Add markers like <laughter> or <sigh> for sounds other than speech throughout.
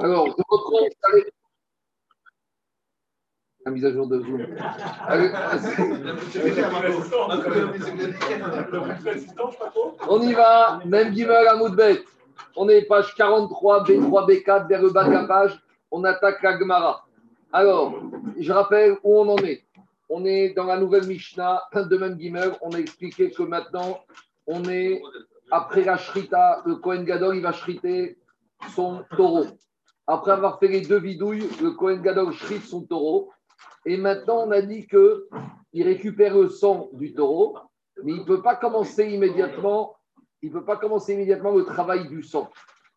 Alors, je reprends la mise à jour de Zoom. On y va, même Gimel à Moudbet. On est page 43, B3, B4, vers le bas de la page. On attaque la Gemara. Alors, je rappelle où on en est. On est dans la nouvelle Mishnah de même Gimel. On a expliqué que maintenant, on est après la Shrita. Le Kohen Gadol, il va shriter son taureau. Après avoir fait les deux vidouilles, le Kohen Gadol shrite son taureau. Et maintenant, on a dit qu'il récupère le sang du taureau, mais il ne peut pas commencer immédiatement. Il peut pas commencer immédiatement le travail du sang.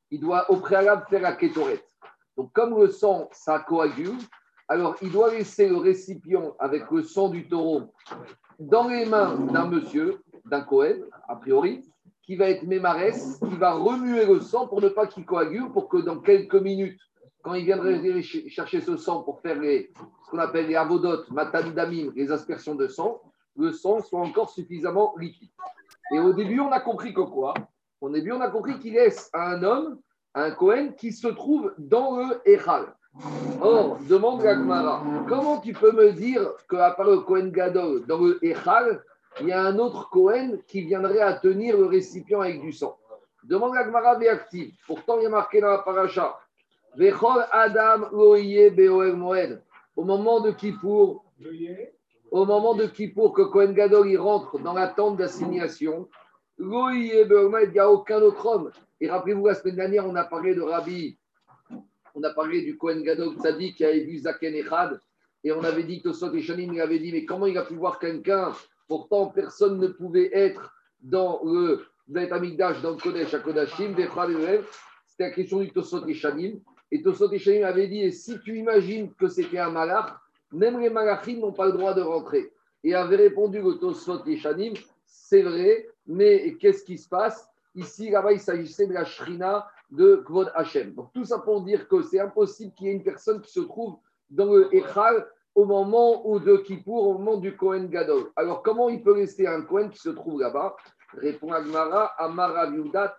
Il doit au préalable faire la kétorette. Donc, comme le sang, ça coagule, alors il doit laisser le récipient avec le sang du taureau dans les mains d'un monsieur, d'un Cohen, a priori, qui va être mémarès, qui va remuer le sang pour ne pas qu'il coagule, pour que dans quelques minutes, quand il viendrait chercher ce sang pour faire ce qu'on appelle les avodotes, damim, les aspersions de sang, le sang soit encore suffisamment liquide. Et au début, on a compris que quoi? Au début, on a compris qu'il laisse à un homme, un Cohen, qui se trouve dans le Echal. Or, demande Gagmara, comment tu peux me dire qu'à part le Cohen Gadol, dans le Echal, il y a un autre Cohen qui viendrait à tenir le récipient avec du sang Demande Gagmara active. Pourtant, il y a marqué dans la paracha Adam Au moment de Kippour, au moment de Kippour, que Cohen Gadol rentre dans la tente d'assignation, il n'y a aucun autre homme. Et rappelez-vous, la semaine dernière, on a parlé de Rabbi, on a parlé du Cohen Gadol qui avait vu Zaken Echad, et on avait dit que Sot et avait dit, mais comment il a pu voir quelqu'un Pourtant, personne ne pouvait être dans le Bet Amigdash, dans le Kodesh à Kodashim, c'était la question du Tosot et. Et Tosot et avait dit, et si tu imagines que c'était un malach, même les malachim n'ont pas le droit de rentrer. Et avait répondu le Tosot et c'est vrai, mais qu'est-ce qui se passe? Ici, là-bas, il s'agissait de la shrina de Kvod Hashem. Donc tout ça pour dire que c'est impossible qu'il y ait une personne qui se trouve dans le Echal au moment où de Kippour, au moment du Kohen Gadol. Alors comment il peut rester un Kohen qui se trouve là-bas? Répond Agmara, Amara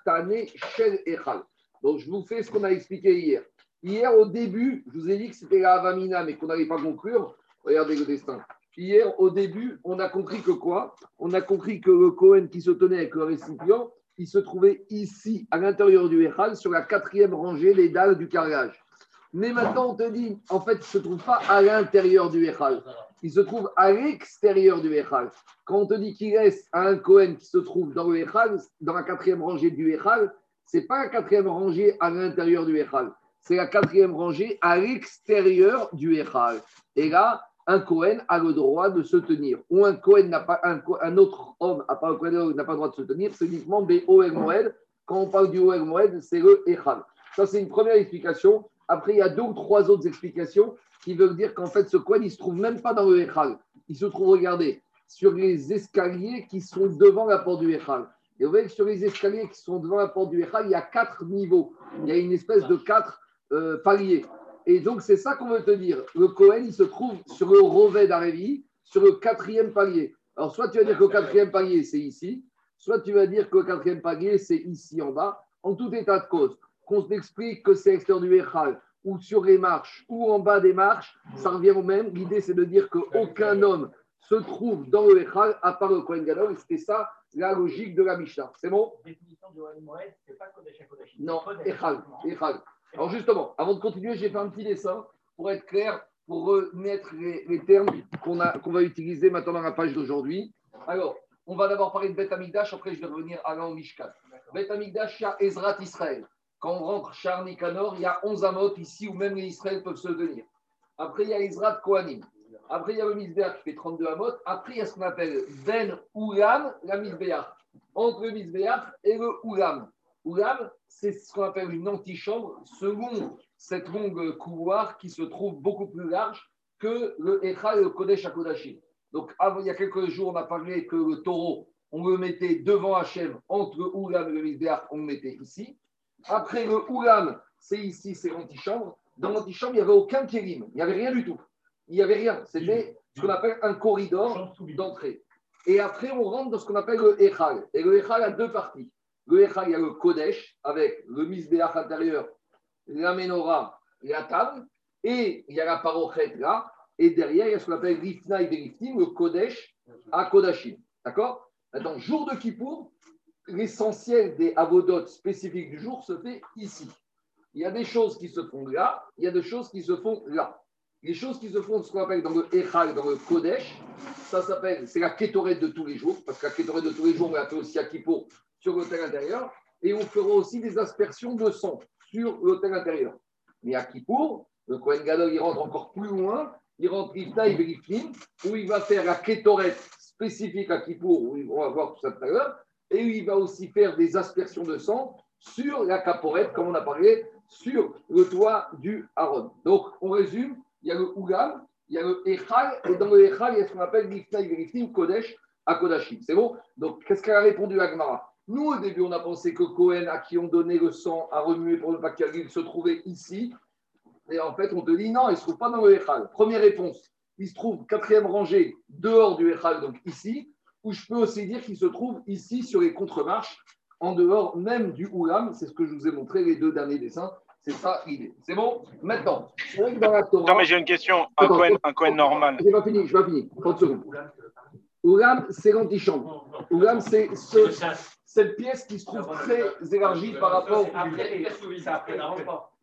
Tane Shel Echal. Donc je vous fais ce qu'on a expliqué hier. Hier, au début, je vous ai dit que c'était la Avamina, mais qu'on n'allait pas conclure. Regardez le destin. Hier, au début, on a compris que quoi? On a compris que le Cohen qui se tenait avec le récipient, il se trouvait ici, à l'intérieur du Echal, sur la quatrième rangée, les dalles du carrelage. Mais maintenant, on te dit, en fait, il ne se trouve pas à l'intérieur du Echal. Il se trouve à l'extérieur du Echal. Quand on te dit qu'il reste un Cohen qui se trouve dans le Echal, dans la quatrième rangée du Echal, ce n'est pas la quatrième rangée à l'intérieur du Echal c'est la quatrième rangée à l'extérieur du Echal. Et là, un Cohen a le droit de se tenir. Ou un Cohen n'a pas, un, autre homme, part Cohen, n'a pas le droit de se tenir, c'est uniquement B-O-L Moed. Quand on parle du O-L Moed, c'est le Echal. Ça, c'est une première explication. Après, il y a deux ou trois autres explications qui veulent dire qu'en fait, ce Cohen, il ne se trouve même pas dans le Echal. Il se trouve, regardez, sur les escaliers qui sont devant la porte du Echal. Et vous voyez que sur les escaliers qui sont devant la porte du Echal, il y a quatre niveaux. Il y a une espèce de quatre euh, palier. Et donc, c'est ça qu'on veut te dire. Le Cohen, il se trouve sur le Rovet d'Arévi, sur le quatrième palier. Alors, soit tu vas dire que le quatrième palier, c'est ici, soit tu vas dire que le quatrième palier, c'est ici en bas. En tout état de cause, qu'on t'explique que c'est extérieur du Echal, ou sur les marches, ou en bas des marches, ça revient au même. L'idée, c'est de dire qu'aucun homme se trouve dans le Echal à part le Kohen Gadol. C'était ça la logique de la Mishnah. C'est bon? Non, Echal. Echal. Alors justement, avant de continuer, j'ai fait un petit dessin pour être clair, pour remettre les, termes qu'on va utiliser maintenant dans la page d'aujourd'hui. Alors, on va d'abord parler de Beth Amigdash, après je vais revenir à l'an Mishkat. Beth Amigdash, il y a Ezrat Israël. Quand on rentre Char Nikanor, il y a 11 amot ici où même les Israël peuvent se tenir. Après, il y a Ezrat Kohanim. Après, il y a le Misbéach qui fait 32 amot. Après, il y a ce qu'on appelle Ben Oulam, la Misbéach. Entre le Misbéach et le Oulam. Oulam, c'est ce qu'on appelle une antichambre, selon cette longue couloir qui se trouve beaucoup plus large que le Echa et le Kodesh Kodashim. Donc, il y a quelques jours, on a parlé que le taureau, on le mettait devant Hachem, entre Oulam et le Misbéach, on le mettait ici. Après le Oulam, c'est ici, c'est l'antichambre. Dans l'antichambre, il n'y avait aucun kérim, il n'y avait rien du tout. Il n'y avait rien. C'était ce qu'on appelle un corridor d'entrée. Et après, on rentre dans ce qu'on appelle le Echal. Et le Echal a deux parties. Le Echal, il y a le Kodesh avec le Misbéach intérieur la menorah, la table, et il y a la parochet là, et derrière, il y a ce qu'on appelle l'ifna et le kodesh à kodashim. D'accord? Maintenant, jour de Kippour, l'essentiel des avodotes spécifiques du jour se fait ici. Il y a des choses qui se font là, il y a des choses qui se font là. Les choses qui se font, ce qu'on appelle dans le Echal, dans le Kodesh, ça s'appelle, c'est la kétorette de tous les jours, parce que la kétorette de tous les jours, on la fait aussi à Kippour sur l'hôtel intérieur, et on fera aussi des aspersions de sang sur l'hôtel intérieur. Mais à Kippour, le Kohen Gadol, il rentre encore plus loin, il rentre Iftaï Beriflim, où il va faire la kétorette spécifique à Kippour, où on va voir tout ça tout à l'heure, et il va aussi faire des aspersions de sang sur la caporette, comme on a parlé, sur le toit du Haron. Donc, on résume, il y a le Ougam, il y a le Echal, et dans le Echal, il y a ce qu'on appelle l'Iftaï Veriftim, Kodesh à Kodashim. C'est bon? Donc, qu'est-ce qu'elle a répondu à Agmara? Nous, au début, on a pensé que Cohen, à qui on donnait le sang à remuer pour ne pas qu'il se trouvait ici. Et en fait, on te dit non, il ne se trouve pas dans le Echal. Première réponse, il se trouve quatrième rangée dehors du Echal, donc ici ou je peux aussi dire qu'il se trouve ici sur les contre-marches, en dehors même du Oulam. C'est ce que je vous ai montré les deux derniers dessins. C'est ça l'idée. C'est bon? Maintenant, c'est vrai que dans la Torah. Non, mais j'ai une question. Un Cohen, un Cohen normal. Je n'ai pas fini, je vais pas fini. 30 secondes. Oulam, c'est l'antichambre. Oulam, c'est ce, cette pièce qui se trouve très élargie par rapport. Après,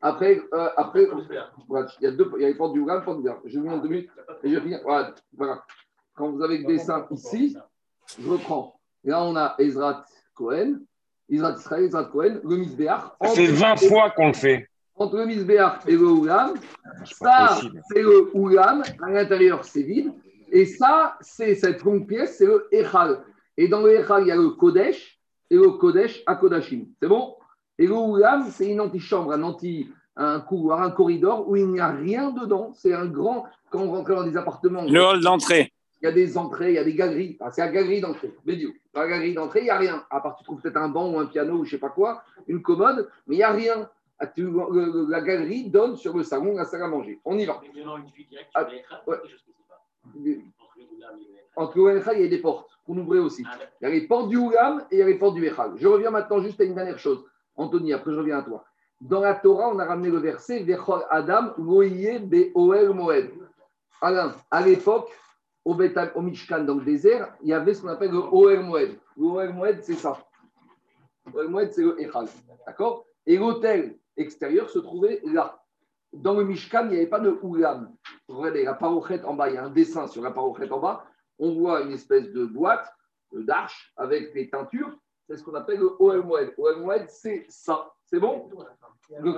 après, euh, après il y a deux, il y a les portes du Oulam, portes du Je vais vous deux minutes et je vais finir. Voilà, voilà. Quand vous avez le dessin ici, je reprends. Là, on a Ezrat Cohen, Ezrat Israël, Ezrat Cohen, le Misbéach. C'est 20 fois qu'on le fait. Entre le Misbéach et le Oulam, ça, c'est le Oulam. À l'intérieur, c'est vide. Et ça, c'est cette longue pièce, c'est le Echal. Et dans le Echal, il y a le Kodesh et le Kodesh à Kodashim. C'est bon? Et le Oulam, c'est une antichambre, un anti un couloir, un corridor où il n'y a rien dedans. C'est un grand, quand on rentre dans des appartements. Le hall d'entrée il y a des entrées, il y a des galeries. Ah, c'est la galerie d'entrée. Bédio. Dans la galerie d'entrée, il n'y a rien. À part, tu trouves peut-être un banc ou un piano ou je ne sais pas quoi, une commode, mais il n'y a rien. Ah, la galerie donne sur le salon, la salle à manger. On y va. Ah, Entre le il y a des portes qu'on ouvrait aussi. Il y a les portes du Oulam et il y a les portes du Echal. Je reviens maintenant juste à une dernière chose. Anthony, après je reviens à toi. Dans la Torah, on a ramené le verset Vechol Adam, Be Oel Moed. Alain, à l'époque, au, au Mishkan, dans le désert, il y avait ce qu'on appelle le Oer Moed. Le Oer Moed, c'est ça. Le Moed, c'est le Echal. D'accord? Et l'hôtel extérieur se trouvait là. Dans le Mishkan, il n'y avait pas de Oulam. Regardez, la parochette en bas, il y a un dessin sur la parochette en bas. On voit une espèce de boîte, d'arche, avec des teintures. C'est ce qu'on appelle le. Oel Moed, c'est ça. C'est bon le,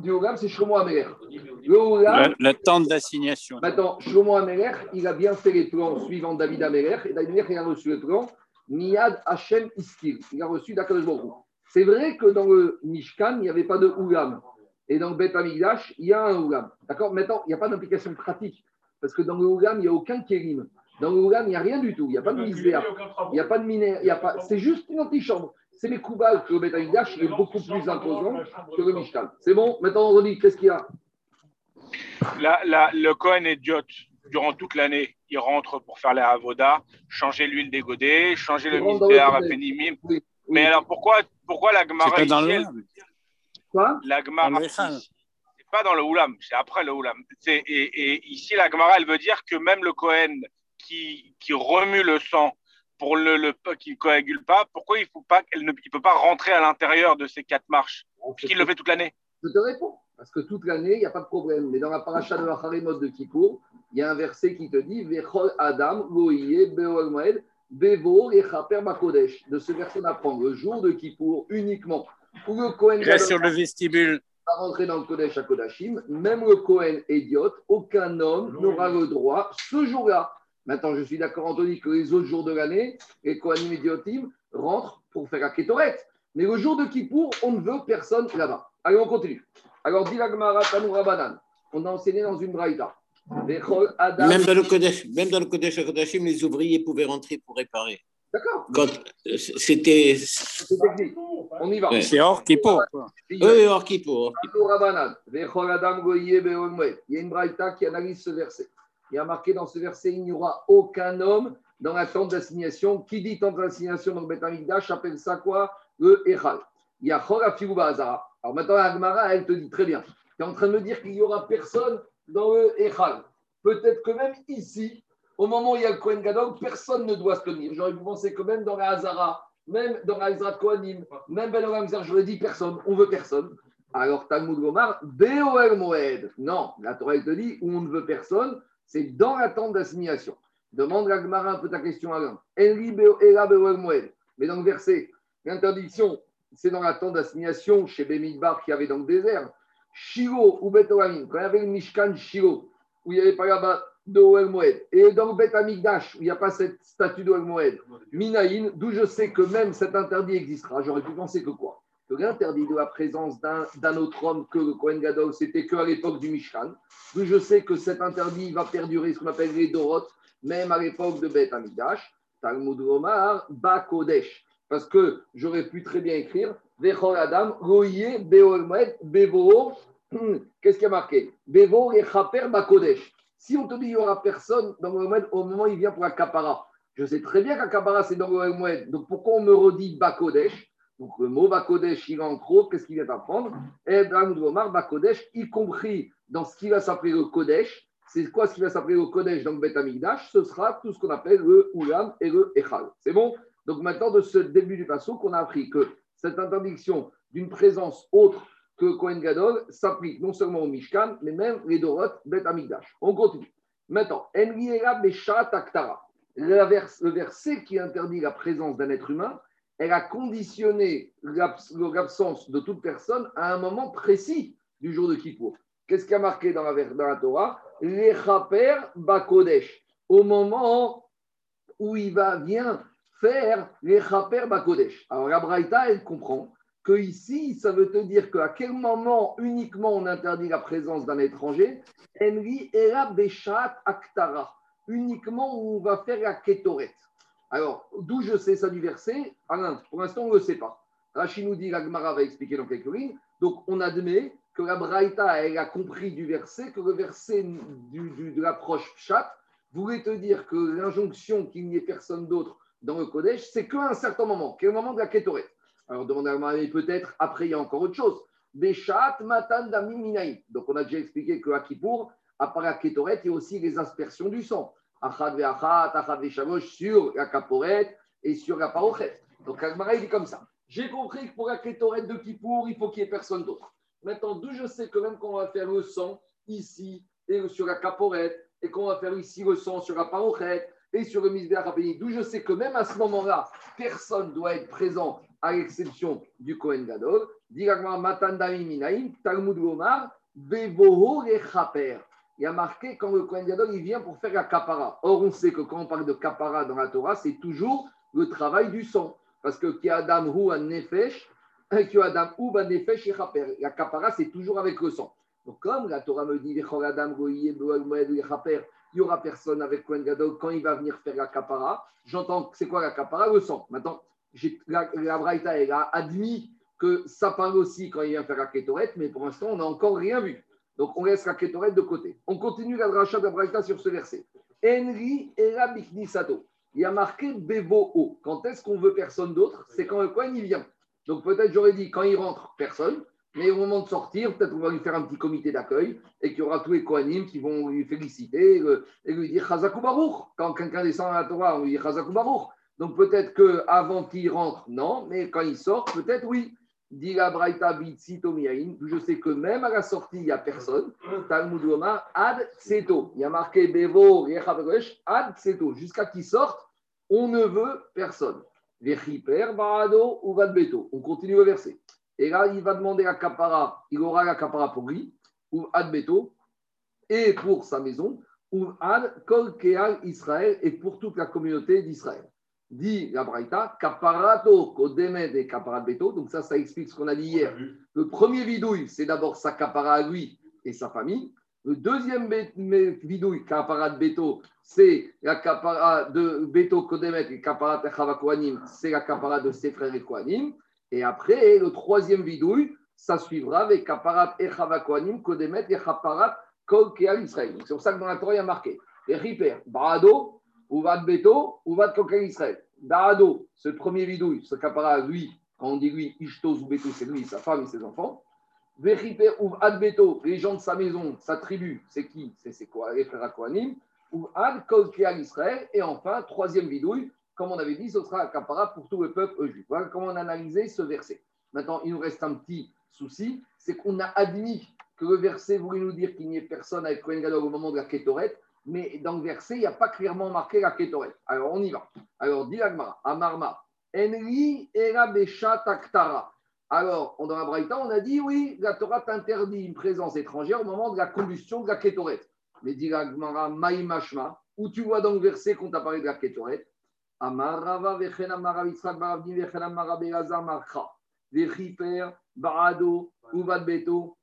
Du Olam, c'est Shlomo Ameler. Le, le, temps d'assignation. Maintenant, Shlomo Ameler, il a bien fait les plans suivant David Ameler. Et David Ameler, il a reçu le plan Miyad Hashem Iskil. Il a reçu Dakadosh C'est vrai que dans le Mishkan, il n'y avait pas de Oulam. Et dans le Bet Amigdash, il y a un Oulam. D'accord Maintenant, il n'y a pas d'implication pratique. Parce que dans le Oulam, il n'y a aucun Kérim. Dans le Oulam, il n'y a rien du tout. Il n'y a pas de misère. Il n'y a pas de minère. Pas... C'est juste une antichambre c'est les Koubal que le Betamidash est beaucoup plus imposant que le Mishkan. C'est bon Maintenant, on redit, qu'est-ce qu'il y a? Le Cohen est diot durant toute l'année. Il rentre pour faire les avoda, changer l'huile des godets, changer le misbéar à Pénimim. Mais alors, pourquoi, pourquoi la Gemara ici Quoi? La Gemara c'est pas dans le Oulam, c'est après le Oulam. Et, et, ici, la Gemara, elle veut dire que même le Cohen qui, qui remue le sang pour le, le qui ne coagule pas, pourquoi il ne peut pas rentrer à l'intérieur de ces quatre marches Puisqu'il le fait toute l'année Je te réponds. Parce que toute l'année, il n'y a pas de problème. Mais dans la paracha de Harimot de Kippour, il y a un verset qui te dit Vechol Adam, Moed, Bevo Makodesh. De ce verset, on apprend le jour de Kippour uniquement. Où le Kohen reste sur le vestibule. Va rentrer dans le Kodesh à Kodashim. Même le Kohen idiote, aucun homme n'aura le droit ce jour-là Maintenant, je suis d'accord, Anthony, que les autres jours de l'année, les Kohanim et rentrent pour faire la kétorette. Mais le jour de Kippour, on ne veut personne là-bas. Allez, on continue. Alors, dit l'Agmara Rabanan. On a enseigné dans une braïta. Même dans le Kodesh, même dans le Kodesh Kodashim, les ouvriers pouvaient rentrer pour réparer. D'accord. Euh, c'était. On y va. C'est hors Kippour. Oui, hors Kippour. Il y a une braïta qui analyse ce verset il y a marqué dans ce verset il n'y aura aucun homme dans la tente d'assignation. Qui dit tente d'assignation dans le Betamikdash appelle ça quoi? Le Echal. Il y a Alors maintenant, Agmara, elle te dit très bien. Tu es en train de me dire qu'il n'y aura personne dans le Echal. Peut-être que même ici, au moment où il y a le Kohen Gadol, personne ne doit se tenir. J'aurais pu penser que même dans la Hazara, même dans la Hazara Kohanim, même dans la j'aurais dit personne, on veut personne. Alors Talmud Gomar, Beoel Moed. Non, la Torah te dit on ne veut personne, c'est dans l'attente d'assignation. Demande à Gmara un peu ta question Alain. Mais dans le verset, l'interdiction, c'est dans l'attente d'assignation chez Bemidbar qui avait dans le désert. Shiro ou Betolamim, quand il y avait le Mishkan Shiro, où il n'y avait pas là-bas de Moed, et dans le Bet Amigdash, où il n'y a pas cette statue d'Oel Moed, Minaïn, d'où je sais que même cet interdit existera. J'aurais pu penser que quoi? L'interdit de la présence d'un autre homme que le Kohen Gadol, c'était qu'à l'époque du Mishkan. D'où je sais que cet interdit va perdurer, ce qu'on appelle les Dorot, même à l'époque de Bet Amigdash. Talmud Omar, Bakodesh. Parce que j'aurais pu très bien écrire Vechol Adam, Roye, Beolmed, Bevo. <clears throat> Qu'est-ce qui a marqué? Bevo et Chaper Bakodesh. Si on te dit qu'il n'y aura personne dans le au moment où il vient pour la Kapara, je sais très bien qu'Akapara c'est dans le Moed. Donc pourquoi on me redit Bakodesh Donc le mot Bakodesh, il en gros, qu'est-ce qu'il vient d'apprendre Et Omar, Bakodesh, y compris dans ce qui va s'appeler le Kodesh. C'est quoi ce qui va s'appeler le Kodesh dans le Bet Ce sera tout ce qu'on appelle le Ulam et le Echal. C'est bon? Donc maintenant, de ce début du passage, qu'on a appris que cette interdiction d'une présence autre que Kohen Gadol s'applique non seulement au Mishkan, mais même les Dorot Bet Amigdash. On continue. Maintenant, le verset qui interdit la présence d'un être humain, elle a conditionné l'absence de toute personne à un moment précis du jour de Kippour. Qu'est-ce qui a marqué dans la, dans la Torah? Les Chaper Bakodesh. Au moment où il va bien faire les Chaper Bakodesh. Alors la Braïta, elle comprend que ici, ça veut te dire qu'à quel moment uniquement on interdit la présence d'un étranger? Enri era Beshat Aktara. Uniquement où on va faire la Ketoret. Alors, d'où je sais ça du verset Alain, pour l'instant, on ne le sait pas. Rachid nous dit, la Gemara va expliquer dans quelques lignes. Donc, on admet que la Braïta, elle a compris du verset, que le verset de l'approche Pshat voulait te dire que l'injonction qu'il n'y ait personne d'autre dans le Kodesh, c'est qu'à un certain moment, quel moment de la Ketoret. Alors, demande à peut-être, après, il y a encore autre chose. Beshat matan Donc, on a déjà expliqué que à Kippour, à part la Ketoret, il y a aussi les aspersions du sang. Achad ve'achat, achad ve'shamosh sur la Kaporet et sur la Parochet. Donc, Agmara, il dit comme ça. J'ai compris que pour la Ketoret de Kippour, il faut qu'il n'y ait personne d'autre. Maintenant, d'où je sais que même quand on va faire le sang ici et sur la caporette, et qu'on va faire ici le sang sur la parochette et sur le misbéach d'où je sais que même à ce moment-là, personne ne doit être présent à l'exception du Kohen Gadol. Talmud Il y a marqué quand le Kohen Gadol il vient pour faire la kapara. Or, on sait que quand on parle de kapara dans la Torah, c'est toujours le travail du sang. Parce que qui Adam Hu an Nefesh, la kapara, c'est toujours avec le sang. Donc, comme la Torah me dit, il n'y aura personne avec Kohen Gadol quand il va venir faire la kapara, j'entends c'est quoi la kapara? Le sang. Maintenant, la, la Braïta, elle a admis que ça parle aussi quand il vient faire la kétorette, mais pour l'instant, on n'a encore rien vu. Donc, on laisse la kétorette de côté. On continue la dracha de la Braïta sur ce verset. Enri era sato. Il y a marqué Bevo Quand est-ce qu'on veut personne d'autre? C'est quand le Kohen il vient. Donc peut-être j'aurais dit quand il rentre, personne. Mais au moment de sortir, peut-être on va lui faire un petit comité d'accueil et qu'il y aura tous les Kohanim qui vont lui féliciter et lui dire Chazakou. Quand quelqu'un descend à la Torah, on lui dit Chazakou. Donc peut-être qu'avant qu'il rentre, non, mais quand il sort, peut-être oui. Dit la Braïta je sais que même à la sortie, il n'y a personne. Talmud Ad Seto. Il y a marqué Bevo, Ad Seto. Jusqu'à qu'il sorte, on ne veut personne. On continue le verset. Et là, il va demander à Kapara, il aura la Kapara pour lui, ou Ad Beto, et pour sa maison, ou Ad Kol Israël, et pour toute la communauté d'Israël. Dit la Braïta, Kaparato Kodemet et Kaparat Beto. Donc, ça, ça explique ce qu'on a dit hier. Le premier vidouille, c'est d'abord sa Kapara à lui et sa famille. Le deuxième vidouille, Kaparat Beto, c'est la Kapara de Beto Kodemet et Kaparat Chavakoanim, c'est la Kapara de ses frères et Koanim. Et après, le troisième vidouille, ça suivra avec Kaparat Echavakoanim, Kodemet et Kaparat Kol Israël. C'est pour ça que dans la Torah, il y a marqué les Riper, Brado, Uvad Beto, Uvad Kol Israël. Brado, ce premier vidouille, ce Kapara, lui, quand on dit lui, Ishtos ou Beto, c'est lui, sa femme et ses enfants. ou Adbeto, les gens de sa maison, sa tribu, c'est qui? C'est quoi? Frères Kohanim. Ou Ad Kolkeal Israël. Et enfin, troisième vidouille, comme on avait dit, ce sera un capara pour tout le peuple juif. Voilà comment on a analysé ce verset. Maintenant, il nous reste un petit souci, c'est qu'on a admis que le verset voulait nous dire qu'il n'y ait personne avec Kohen Gadol au moment de la Kétoret, mais dans le verset, il n'y a pas clairement marqué la Kétoret. Alors, on y va. Alors, dit Amarma, Enri Era Taktara. Alors, dans la Braïta, on a dit oui, la Torah t'interdit une présence étrangère au moment de la combustion de la Kétoret. Mais dit Agmara, Maïmashma, où tu vois dans le verset qu'on t'a parlé de la Kétoret, Amarava Vechen Amara Yitzhak Baravdi Vechen Amara Vechiper, Barado, Uvad Beto,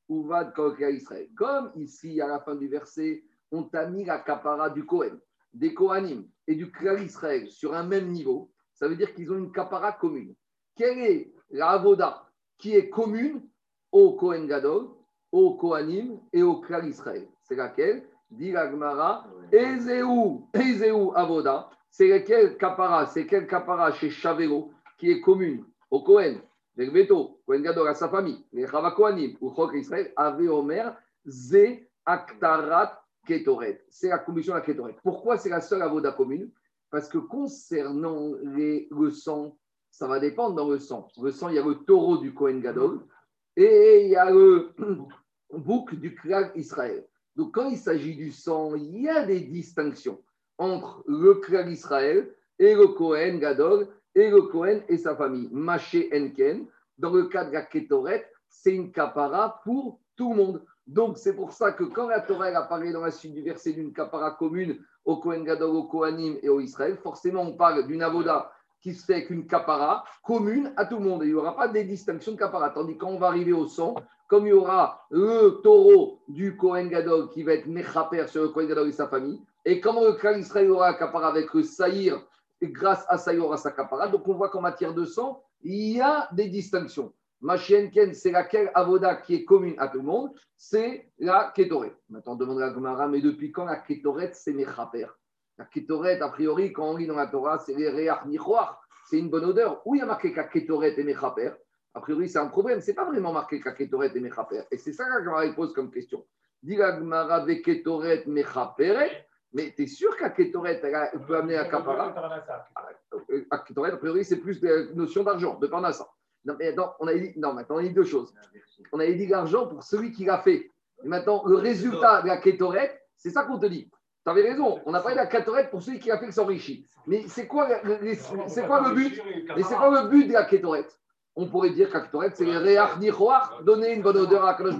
Israël. Comme ici, à la fin du verset, on t'a mis la capara du Kohen, des Kohanim et du Klal Israël sur un même niveau, ça veut dire qu'ils ont une capara commune. Quelle est la avoda qui est commune au Kohen Gadol, au Kohanim et au Klal Israël? C'est laquelle? Dit la Gemara, Ezeu, avoda. C'est laquelle capara C'est quelle capara chez Chavero qui est commune au Kohen, Veto, Kohen Gadol à sa famille, les Chava Kohanim ou Chok Israël, avait Omer, Ze Aktarat Ketoret. C'est la commission de la Ketoret. Pourquoi c'est la seule avoda commune? Parce que concernant le sang, ça va dépendre dans le sang. Le sang, il y a le taureau du Kohen Gadol et il y a le <clears throat> bouc du Klal Israël. Donc quand il s'agit du sang, il y a des distinctions entre le Klal Israël et le Kohen Gadol et le Kohen et sa famille. Maché Enken, dans le cas de la Ketoret, c'est une kapara pour tout le monde. Donc, c'est pour ça que quand la Torah apparaît dans la suite du verset d'une capara commune au Kohen Gadol, au Kohanim et au Israël, forcément, on parle d'une avoda qui se fait avec une capara commune à tout le monde. il n'y aura pas des distinctions de capara. Tandis qu'on va arriver au sang, comme il y aura le taureau du Kohen Gadol qui va être mechaper sur le Kohen Gadol et sa famille, et comment le clan Israël aura capara avec le Saïr, grâce à sa capara. Donc, on voit qu'en matière de sang, il y a des distinctions. Machienken, c'est laquelle avoda qui est commune à tout le monde? C'est la Ketoret. Maintenant, on demande la Gemara, mais depuis quand la Ketoret, c'est Mechaper La Ketoret, a priori, quand on lit dans la Torah, c'est les Nichoar, c'est une bonne odeur. Où il y a marqué la Ketoret et Mechaper A priori, c'est un problème. C'est pas vraiment marqué la Ketoret et Mechaper. Et c'est ça que la Gemara pose comme question. Dit la Gemara, Ketoret Mechaperet mais tu es sûr qu'à Ketoret, elle peut amener à Kapara À Ketoret, a priori, c'est plus des notions d'argent, de Parnassa. Non, mais attends, on a dit, non, maintenant, on a dit deux choses. On a dit l'argent pour celui qui l'a fait. Et maintenant, le résultat de la kétorette, c'est ça qu'on te dit. Tu avais raison, on a parlé de la kétorette pour celui qui l'a fait qui s'enrichit. Mais c'est quoi, c'est quoi le but Mais c'est quoi le but de la kétorette On pourrait dire que la kétorette, c'est nichoar, donner une bonne odeur à Kadosh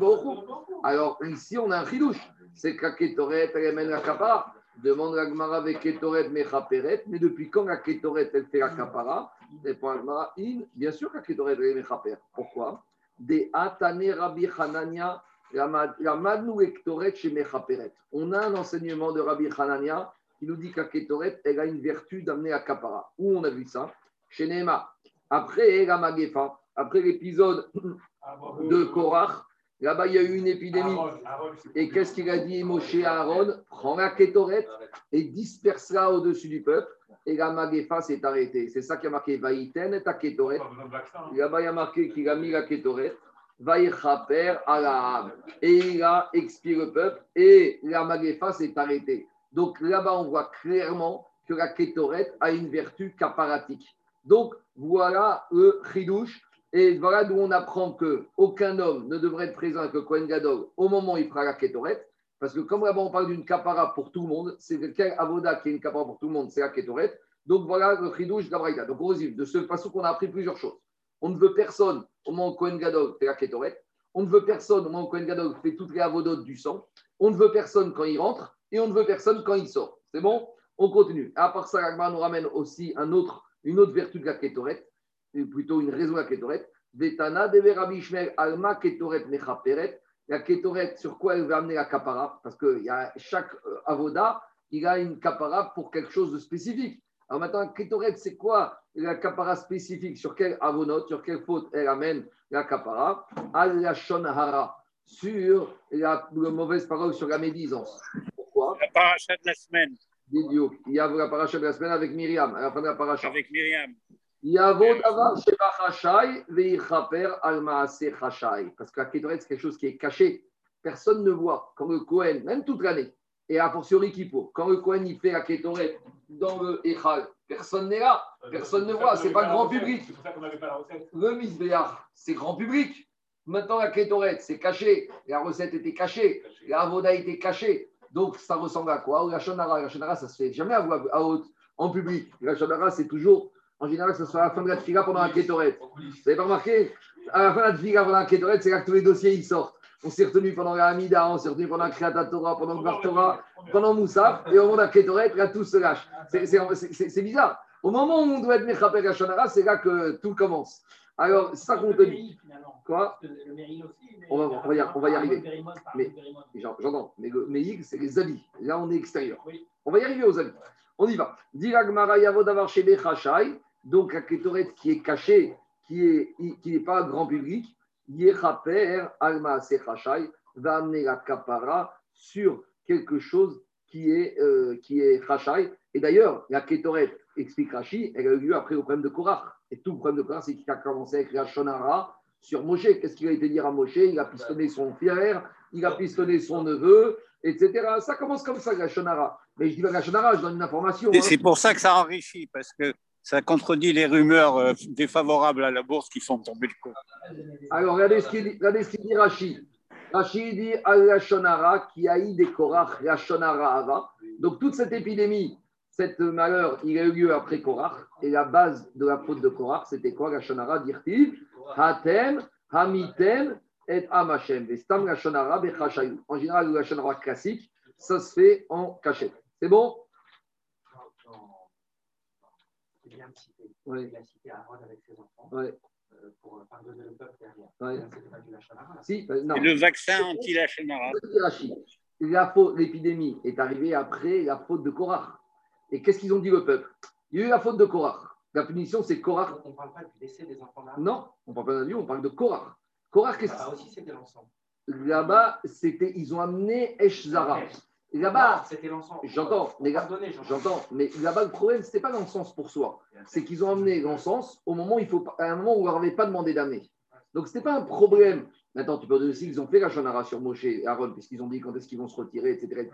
Alors ici, on a un chidouche. C'est que la kétorette, elle amène la kapara. Demande la Gemara avec Ketoret Mechaperet, mais depuis quand la Ketoret elle fait la kapara Répond la in, bien sûr que la Ketoret elle Mechaper. Pourquoi? Des Atane Rabbi Hanania, la Madnou Ektoret chez Mechaperet. On a un enseignement de Rabbi Hanania qui nous dit que la Ketoret elle a une vertu d'amener à kapara. Où on a vu ça? Chez Nehema. Après la Magefa, après l'épisode de Korach, Là-bas, il y a eu une épidémie. Et qu'est-ce qu'il a dit Moshe à Aaron Prends la kétorette et disperse-la au-dessus du peuple. Et la Magefa s'est arrêtée. C'est ça qui a marqué Vaïten et ta kétorette. Là-bas, il y a marqué qu'il a mis la kétorette. Vaïchaper à Et il a expiré le peuple. Et la Magefa s'est arrêtée. Donc là-bas, on voit clairement que la kétorette a une vertu caparatique. Donc voilà le chidouche et voilà d'où on apprend qu'aucun homme ne devrait être présent le Kohen Gadol au moment où il fera la Ketoret. Parce que comme là-bas on parle d'une capara pour tout le monde, c'est quel avoda qui est une capara pour tout le monde, c'est la Ketoret. Donc voilà le chidouche d'Abraïda. Donc au de ce façon qu'on a appris plusieurs choses. On ne veut personne au moment où Kohen Gadol fait la Ketoret. On ne veut personne au moment où Kohen Gadol fait toutes les avodotes du sang. On ne veut personne quand il rentre et on ne veut personne quand il sort. C'est bon? On continue. À part ça, l'Agma nous ramène aussi un autre, une autre vertu de la Ketoret plutôt une raison à Ketoret. Vetana de Rabbi Alma Ketoret Mechaperet. La Ketoret, sur quoi elle va amener la kapara? Parce que y a chaque euh, avoda, il a une kapara pour quelque chose de spécifique. Alors maintenant, Ketoret, c'est quoi la kapara spécifique? Sur quelle avonot, sur quelle faute elle amène la kapara? Al Hara, sur la, mauvaise parole, sur la médisance. Pourquoi? La paracha de la semaine. Il y a la paracha de la semaine avec Myriam, à la fin de la paracha. Avec Myriam. Parce que la Ketoret, c'est quelque chose qui est caché. Personne ne voit. Quand le Kohen, même toute l'année, et a fortiori Kippour, quand le Kohen il fait la Ketoret dans le Echal, personne n'est là. Personne ne voit. C'est pas grand public. Le Misbéach, c'est grand public. Maintenant, la Ketoret, c'est caché. La recette était cachée. La Avoda était cachée. Donc, ça ressemble à quoi? La Shonara? La Shonara, ça se fait jamais à voix haute, en public. La Shonara, c'est toujours en général, ce sera à la fin de la tfila pendant la kétorette. Vous n'avez pas remarqué? À la fin de la tfila pendant la kétorette, c'est là que tous les dossiers ils sortent. On s'est retenu pendant la Hamida, on s'est retenu pendant la Kriyata Torah, pendant le Torah, pendant Moussaf, et au moment de la kétorette, là tout se lâche. C'est bizarre. Au moment où on doit être Mechaper Hachonara, c'est là que tout commence. Alors, c'est ça qu'on te dit. Quoi? On va, on, va y, on va y arriver. Mais, j'entends, mais le Meïg, c'est les habits. Là, on est extérieur. On va y arriver aux habits. On y va. Diragmara Yavodavar Shebe Chashai. Donc, la kétoret qui est cachée, qui n'est qui pas grand public, Yechaper Alma Sechachai va amener la kapara sur quelque chose qui est, euh, qui est Chachai. Et d'ailleurs, la kétoret, explique Rashi, elle a eu lieu après le problème de Korach. Et tout le problème de Korach, c'est qu'il a commencé avec la Shonara sur Moshe. Qu'est-ce qu'il a été dire à Moshe? Il a pistonné son frère, il a pistonné son neveu, etc. Ça commence comme ça, la Shonara. Mais je dis pas la Shonara, je donne une information. Et hein. c'est pour ça que ça enrichit, parce que ça contredit les rumeurs euh, défavorables à la bourse qui font tomber le cours. Alors, regardez ce qu'il dit Rachid. Rachid dit Al-Shonara qui eu des Korach, Shonara Ava. Donc, toute cette épidémie, cette malheur, il a eu lieu après Korach. Et la base de la faute de Korach, c'était quoi La Shonara, dit-il Hatem, Hamitem et Amashem. Vestam En général, la Shonara classique, ça se fait en cachette. C'est bon? Bien cité. Oui. Il a cité Aaron avec ses enfants. Oui. Euh, pour pardonner le peuple derrière. Ouais. Si, euh, non. Le vaccin anti-lachanara. L'épidémie est arrivée après la faute de Korach. Et qu'est-ce qu'ils ont dit le peuple? Il y a eu la faute de Korach. La punition, c'est Korach. On ne parle pas du décès des enfants Non, on ne parle pas d'un lieu, on parle de Korach. Korach, qu'est-ce que Là-bas aussi, c'était l'ensemble. Là-bas, c'était, ils ont amené Eshzara. Là-bas, j'entends, mais j'entends, mais là-bas, le problème, ce n'était pas l'encens pour soi. C'est qu'ils ont amené l'encens au moment, il faut, à un moment où on ne leur avait pas demandé d'amener. Donc, ce n'était pas un problème. Maintenant, tu peux dire aussi qu'ils ont fait la shonara sur Moshe et Aaron, puisqu'ils ont dit quand est-ce qu'ils vont se retirer, etc.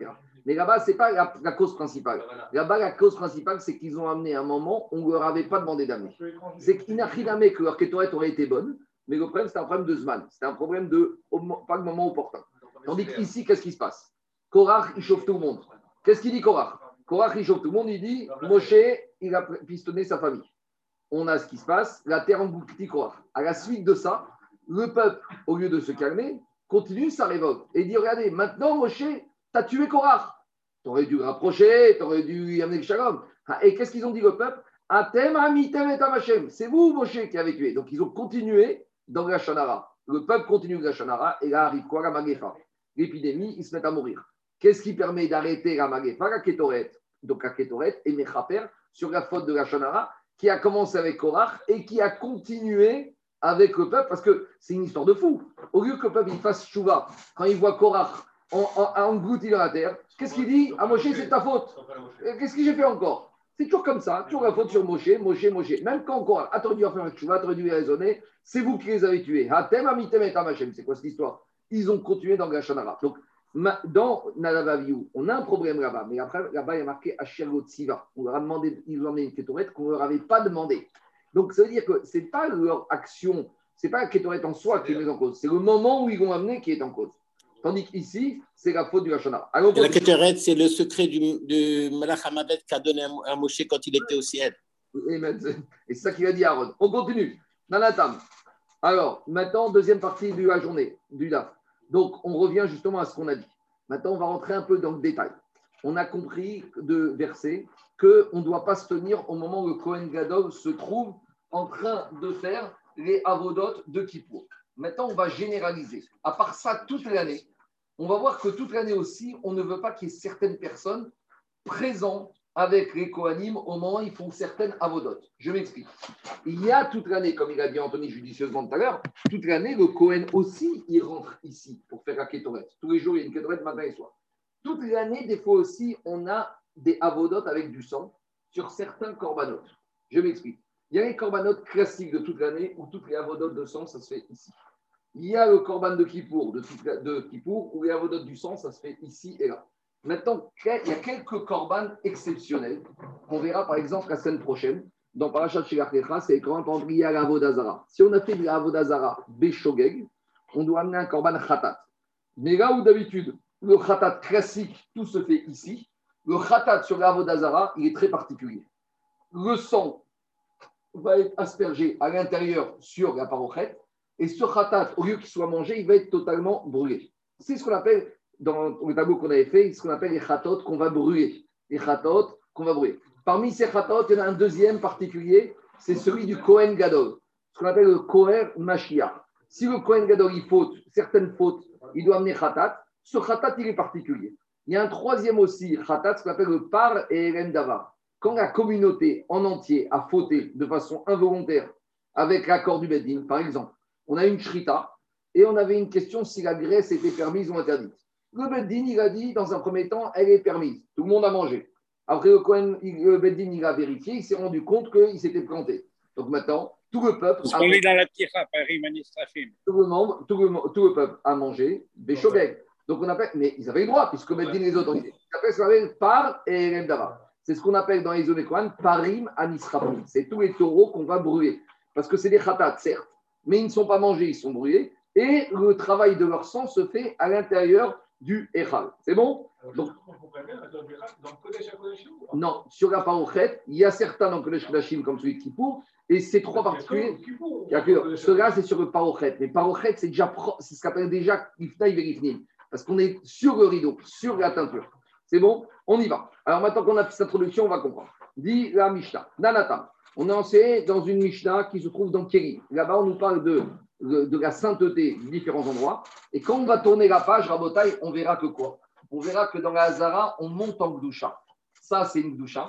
Mais là-bas, ce n'est pas la, cause principale. Là-bas, la cause principale, c'est qu'ils ont amené un moment où on ne leur avait pas demandé d'amener. C'est qu'il n'a rien que leur kétorette aurait été bonne, mais le problème, c'était un problème de Zman. C'était un problème de pas le moment opportun. Tandis qu'ici, qu'est-ce qui se passe? Korach, il chauffe tout le monde. Qu'est-ce qu'il dit Korach? Korach, il chauffe tout le monde. Il dit Moshe, il a pistonné sa famille. On a ce qui se passe. La terre engloutit Korach. À la suite de ça, le peuple, au lieu de se calmer, continue sa révolte. Et dit Regardez, maintenant, Moshe, tu as tué Korach. Tu aurais dû rapprocher, tu aurais dû y amener le shalom. Ah, et qu'est-ce qu'ils ont dit, le peuple? Et. C'est vous, Moshe, qui avez tué. Donc, ils ont continué dans la Shonara. Le peuple continue la Shonara. Et là arrive quoi La. L'épidémie, ils se mettent à mourir. Qu'est-ce qui permet d'arrêter la Magefa La. Donc la et Mechaper sur la faute de la Shonara qui a commencé avec Korach et qui a continué avec le peuple parce que c'est une histoire de fou. Au lieu que le peuple il fasse chouva, quand il voit Korach englouti dans la terre, qu'est-ce qu'il dit? À ah, Moshe, c'est ta faute. Qu'est-ce que j'ai fait encore? C'est toujours comme ça, toujours la faute sur Moshe, Moshe, Moshe. Même quand Korach a dû faire un a dû raisonner, c'est vous qui les avez tués. Hatem, amitem et C'est quoi cette histoire? Ils ont continué dans la Shonara. Donc dans Nadavaviou, on a un problème là-bas, mais après, là-bas, il y a marqué Ashergot Siva. On leur a demandé, ils ont amené une kétorette qu'on ne leur avait pas demandé. Donc, ça veut dire que ce n'est pas leur action, ce n'est pas la kétorette en soi qui est mise en cause, c'est le moment où ils vont amener qui est en cause. Tandis qu'ici, c'est la faute du Hachana. La kétorette, c'est le secret du, de Malach qu'a donné à Moshe quand il était au ciel. Et c'est ça qu'il a dit à Aaron. On continue. Nanatam. Alors, maintenant, deuxième partie de la journée, du DAF. Donc, on revient justement à ce qu'on a dit. Maintenant, on va rentrer un peu dans le détail. On a compris de verset qu'on ne doit pas se tenir au moment où le Kohen Gadol se trouve en train de faire les avodotes de Kippour. Maintenant, on va généraliser. À part ça, toute l'année, on va voir que toute l'année aussi, on ne veut pas qu'il y ait certaines personnes présentes avec les Kohanim au moment où ils font certaines avodotes. Je m'explique. Il y a toute l'année, comme il a dit Anthony judicieusement tout à l'heure, toute l'année, le Kohen aussi, il rentre ici pour faire la kétorette. Tous les jours, il y a une kétorette matin et soir. Toute l'année, des fois aussi, on a des avodotes avec du sang sur certains corbanotes. Je m'explique. Il y a les corbanotes classiques de toute l'année où toutes les avodotes de sang, ça se fait ici. Il y a le corban de Kippour, de, de Kippour, où les avodotes du sang, ça se fait ici et là. Maintenant, il y a quelques corbanes exceptionnels qu'on verra par exemple la semaine prochaine dans Parashat Shirachecha, c'est quand on lié à l'Avodazara. Si on a fait de l'Avodazara Beshogeg, on doit amener un korban Khatat. Mais là où d'habitude, le Khatat classique, tout se fait ici, le Khatat sur l'Avodazara, il est très particulier. Le sang va être aspergé à l'intérieur sur la parochette, et ce Khatat, au lieu qu'il soit mangé, il va être totalement brûlé. C'est ce qu'on appelle, dans le tableau qu'on avait fait, ce qu'on appelle les Khatot qu'on va brûler. Les Khatot qu'on va brûler. Parmi ces khatot, il y en a un deuxième particulier, c'est celui du Kohen Gadol, ce qu'on appelle le Kohen Mashiach. Si le Kohen Gadol, il faute certaines fautes, il doit amener khatat, ce khatat, il est particulier. Il y a un troisième aussi khatat, ce qu'on appelle le Par et Eren Davar. Quand la communauté en entier a fauté de façon involontaire avec l'accord du Bedin, par exemple, on a une shrita et on avait une question si la graisse était permise ou interdite. Le Bedin, il a dit dans un premier temps, elle est permise. Tout le monde a mangé. Après, le, Cohen, le Beddin, il a vérifié, il s'est rendu compte qu'il s'était planté. Donc maintenant, tout le peuple. Parce qu'on est dans la tira, Paris, tout le, monde, tout, le, tout le peuple a mangé des ouais. Donc on appelle, mais ils avaient le droit, puisque Beddin et les autorités. Ils appellent ce qu'on appelle par et Remdava. C'est ce qu'on appelle dans les zones parim anisrapim. C'est tous les taureaux qu'on va brûler. Parce que c'est des khatat, certes, mais ils ne sont pas mangés, ils sont brûlés. Et le travail de leur sang se fait à l'intérieur du Echal. C'est bon Donc, Non, sur la Parochet, il y a certains dans le Kodesh Kodashim comme celui de Kippour, et c'est trois particuliers. Cela, c'est sur le Parochet. Mais Parochet, c'est déjà c'est ce qu'on appelle déjà Ifnaï Verifnim, parce qu'on est sur le rideau, sur la teinture. C'est bon On y va. Alors maintenant qu'on a fait cette introduction, on va comprendre. Dit la Mishnah. Nanatam. On est enseigné dans une Mishnah qui se trouve dans Kéry. Là-bas, on nous parle de de, la sainteté différents endroits. Et quand on va tourner la page, Rabotaï, on verra que quoi? On verra que dans la Hazara, on monte en Gdusha. Ça, c'est une Gdusha.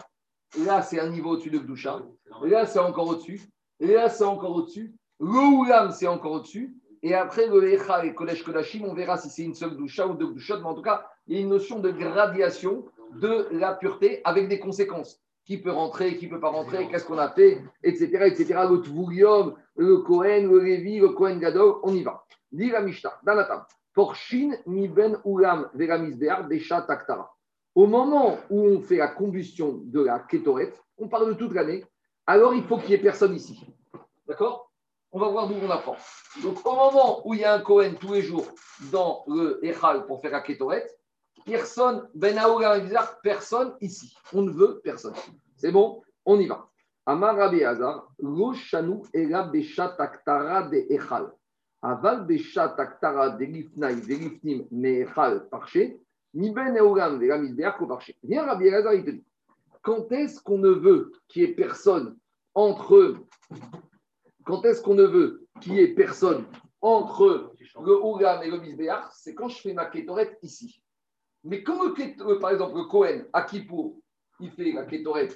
Là, c'est un niveau au-dessus de Gdusha. Là, c'est encore au-dessus. Là, c'est encore au-dessus. Le c'est encore au-dessus. Et après, le Echa et Kodesh Kodashim, on verra si c'est une seule Gdusha ou deux Gdushot. Mais en tout cas, il y a une notion de gradation de la pureté avec des conséquences qui peut rentrer, qui ne peut pas rentrer, qu'est-ce qu'on a fait, etc. etc. Le Tvoulium, le Kohen, le Lévi, le Kohen Gadol, on y va. Dit la Mishnah, dans la table. Porshin mi ben ulam desha taktara. Au moment où on fait la combustion de la kétoret, on parle de toute l'année, alors il faut qu'il n'y ait personne ici. D'accord? On va voir d'où on apprend. Donc au moment où il y a un Kohen tous les jours dans le Echal pour faire la kétoret, Personne, Ben personne ici. On ne veut personne. C'est bon On y va. Amar Rabbi Hazar, Roshanu Ela Beshat Aktara de Echal. Aval Beshat Aktara de Lifnai, de Lifnim, Echal, Parché. Ni Ben Eolam, de la Misbeach, Parché. Viens Rabbi Hazar, il te dit quand est-ce qu'on ne veut qu'il y ait personne entre quand est-ce qu'on ne veut qu'il y ait personne entre le Oulam et le Misbeach C'est quand je fais ma kétorette ici. Mais comme, euh, par exemple, le Cohen, à Kippour, il fait la Ketoret,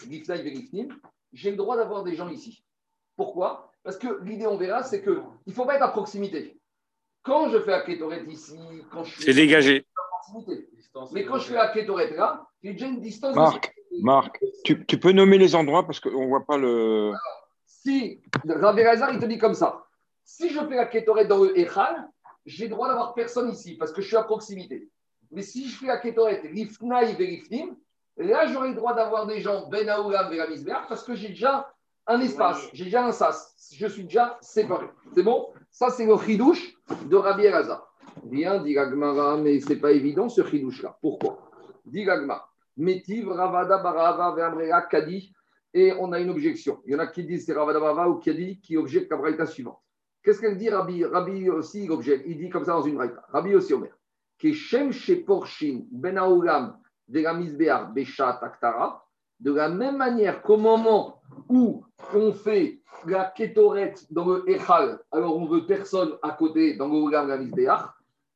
j'ai le droit d'avoir des gens ici. Pourquoi? Parce que l'idée, on verra, c'est qu'il ne faut pas être à proximité. Quand je fais la Ketoret ici, quand je C'est dégagé. Mais quand je fais la Ketoret là, j'ai déjà une distance. Marc, Marc tu, tu, peux nommer les endroits parce qu'on ne voit pas le. Si, Rabbi il te dit comme ça. Si je fais la Ketoret dans le Echal, j'ai le droit d'avoir personne ici parce que je suis à proximité. Mais si je fais la kétoret rifnaï verifnim, là j'aurai le droit d'avoir des gens ben aoulam veramisber parce que j'ai déjà un espace, j'ai déjà un sas, je suis déjà séparé. C'est bon? Ça c'est le chidouche de Rabbi Elazar. Bien, dit Gagmara, mais ce n'est pas évident ce chidouche-là. Pourquoi? Dit Gagmara. Métiv, Ravada, Barava, Veamrea, Kadi, et on a une objection. Il y en a qui disent c'est Ravada, Barava ou Kadi qui objectent la braïta suivante. Qu'est-ce qu'elle dit Rabbi Rabbi aussi, il objecte. Il dit comme ça dans une braïta. Rabbi aussi, Omer ben de la même manière qu'au moment où on fait la kétoret dans le Echal, alors on veut personne à côté dans le Olam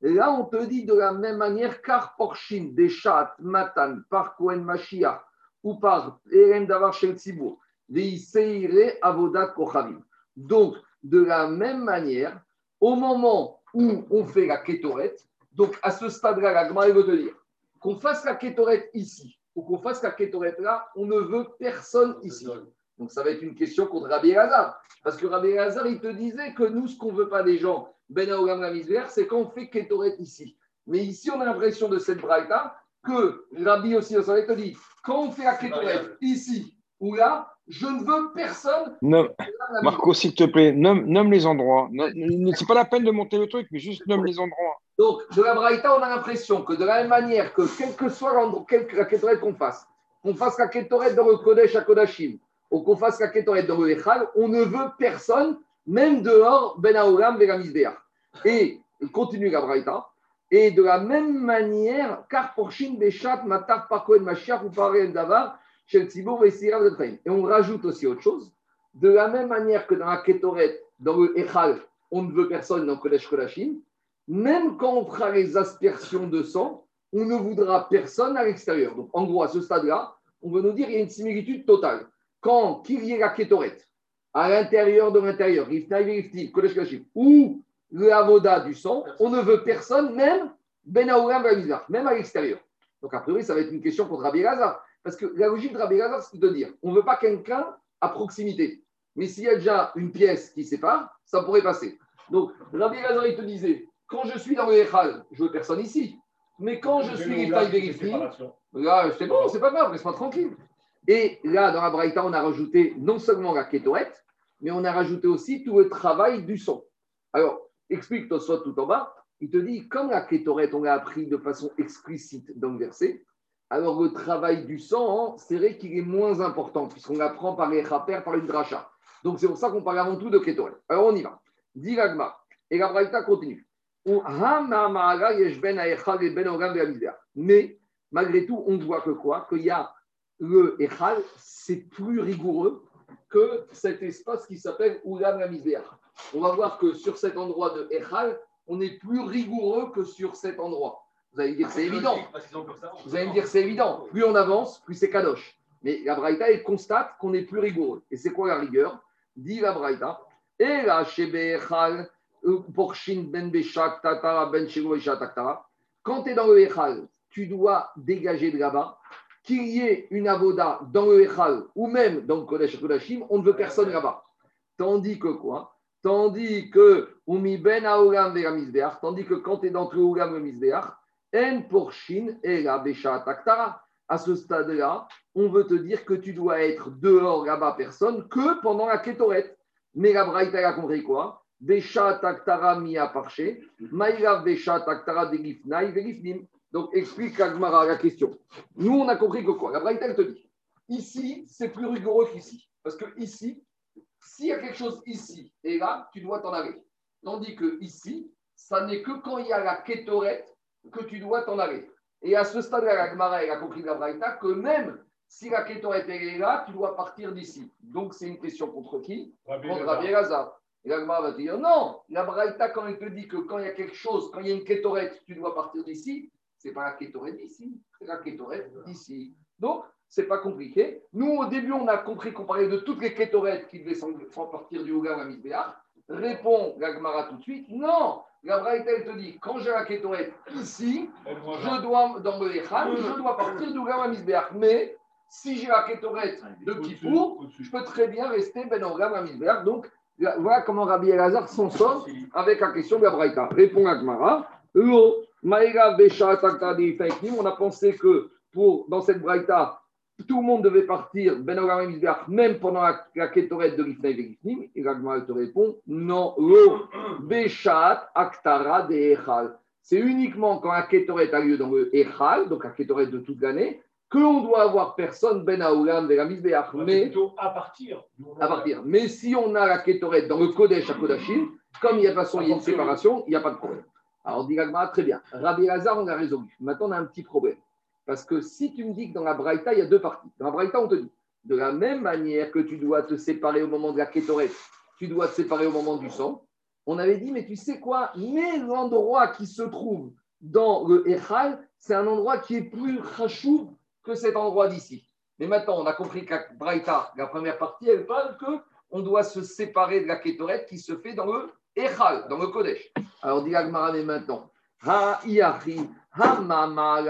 là on te dit de la même manière car Porshin, Deshat, Matan, par Kohen Mashiach ou par Erem Davar Shel Tzibur, Avodat Kochavim. Donc, de la même manière, au moment où on fait la kétoret, donc, à ce stade-là, la Gemara veut te dire qu'on fasse la kétorette ici ou qu'on fasse la kétorette là, on ne veut personne ici. Donc ça va être une question contre Rabbi Elazar. Parce que Rabbi Elazar, il te disait que nous, ce qu'on ne veut pas des gens, Ben Aolam c'est quand on fait Ketoret ici. Mais ici, on a l'impression de cette braïta que Rabbi aussi, te dit, quand on fait la Ketoret ici ou là, je ne veux personne. Marco, s'il te plaît, nomme, les endroits. C'est pas la peine de monter le truc, mais juste nomme les endroits. Donc, de la Braïta, on a l'impression que de la même manière que, quel que soit l'endroit, la Ketoret qu'on fasse, qu'on fasse la Ketoret dans le Kodesh à Kodashim, ou qu'on fasse la Ketoret dans le Echal, on ne veut personne, même dehors, Ben Aolam, Et, continue la Braïta, et de la même manière, car pour Shin, Beshat, Matar, Parkoen, Mashiach, ou Paré, Davar, et on rajoute aussi autre chose. De la même manière que dans la Ketoret, dans le Echal, on ne veut personne dans Kodesh Kodashim, même quand on fera les aspersions de sang, on ne voudra personne à l'extérieur. Donc, en gros, à ce stade-là, on veut nous dire qu'il y a une similitude totale. Quand ait la à l'intérieur de l'intérieur, ou le avoda du sang, on ne veut personne, même Ben même à l'extérieur. Donc, a priori, ça va être une question contre Rabbi Lazar. Parce que la logique de Rabbi Lazar, c'est de dire on ne veut pas quelqu'un à proximité. Mais s'il y a déjà une pièce qui sépare, ça pourrait passer. Donc, Rabbi Lazar, il te disait quand je suis dans le Echal, je veux personne ici. Mais quand je suis Riftaï vérifié, là, c'est bon, c'est pas grave, laisse-moi tranquille. Et là, dans la Braïta, on a rajouté non seulement la kétorette, mais on a rajouté aussi tout le travail du son. Alors, explique-toi soit tout en bas. Il te dit, comme la kétorette, on l'a appris de façon explicite dans le verset, alors le travail du sang, hein, c'est vrai qu'il est moins important, puisqu'on apprend par les rapères, par une dracha. Donc c'est pour ça qu'on parle avant tout de Ketoret. Alors on y va. Dit Et la Braïta continue. Ben Mais malgré tout, on voit que quoi? Qu'il y a le Echal, c'est plus rigoureux que cet espace qui s'appelle Ulam la On va voir que sur cet endroit de Echal, on est plus rigoureux que sur cet endroit. Vous allez me dire, c'est évident. Vous allez me dire, c'est évident. Plus on avance, plus c'est kadosh. Mais la Braïta, elle constate qu'on est plus rigoureux. Et c'est quoi la rigueur? Dit la Braïta. Et là, chez Bechal, euh, Shin Ben Beshak, Tatara, Ben quand tu es dans le Echal, tu dois dégager de là-bas. Qu'il y ait une avoda dans le Echal ou même dans le Kodesh Kodashim, on ne veut personne là-bas. Tandis que quoi? Tandis que Umi Ben tandis que quand tu es dans le le Misbeach, en pour et la Besha. À ce stade-là, on veut te dire que tu dois être dehors là-bas, personne, que pendant la Ketoret. Mais la Braïta a compris quoi? Besha Taktara Mia Parché, Maïla Besha Taktara Degifnaï Donc explique Agmara la question. Nous, on a compris que quoi? La Braïta, te dit ici, c'est plus rigoureux qu'ici. Parce que ici, s'il y a quelque chose ici et là, tu dois t'en aller. Tandis que ici, ça n'est que quand il y a la Ketoret que tu dois t'en aller. Et à ce stade-là, la Gemara, a compris la Braïta que même si la Kétoret est là, tu dois partir d'ici. Donc c'est une question contre qui? Contre Rabbi Elazar. Et la Gemara va dire non, la Braïta, quand elle te dit que quand il y a quelque chose, quand il y a une Kétoret, tu dois partir d'ici, c'est pas la Kétoret d'ici, c'est la Kétoret d'ici. Donc, c'est pas compliqué. Nous, au début, on a compris qu'on parlait de toutes les Kétorettes qui devaient partir du Hogar à Misbéach. Répond la Gemara tout de suite non, la Braïta, elle te dit, quand j'ai la Kétoret ici, je dois, dans le Echal, je dois partir d'Ougam à Mais si j'ai la Kétoret de Kippour, je peux très bien rester Ben Ougam à Donc, voilà comment Rabbi Elazar s'en sort avec la question de la Braïta. Répond Agmara. On a pensé que pour, dans cette Braïta, tout le monde devait partir, Ben même pendant la, la de l'Ifnaï et Et l'Agma te répond non, lo, Beshat, Aktara, de. C'est uniquement quand la Ketoret a lieu dans le Echal, donc la Ketoret de toute l'année, que l'on doit avoir personne Ben Aoulam de la Misbeach. Mais à partir. À partir. Mais si on a la Ketoret dans le Kodesh à Kodashim, comme il y a de façon, il y a une séparation, il n'y a pas de problème. Alors, dit très bien. Rabbi Hazar, on a résolu. Maintenant, on a un petit problème. Parce que si tu me dis que dans la Braïta, il y a deux parties. Dans la Braïta, on te dit, de la même manière que tu dois te séparer au moment de la kétorette, tu dois te séparer au moment du sang. On avait dit, mais tu sais quoi Mais l'endroit qui se trouve dans le Echal, c'est un endroit qui est plus rachou que cet endroit d'ici. Mais maintenant, on a compris qu'à Braïta, la première partie, elle parle que on doit se séparer de la kétorette qui se fait dans le Echal, dans le Kodesh. Alors, dit Agmarane maintenant, Ha Iachi, Ha Mama,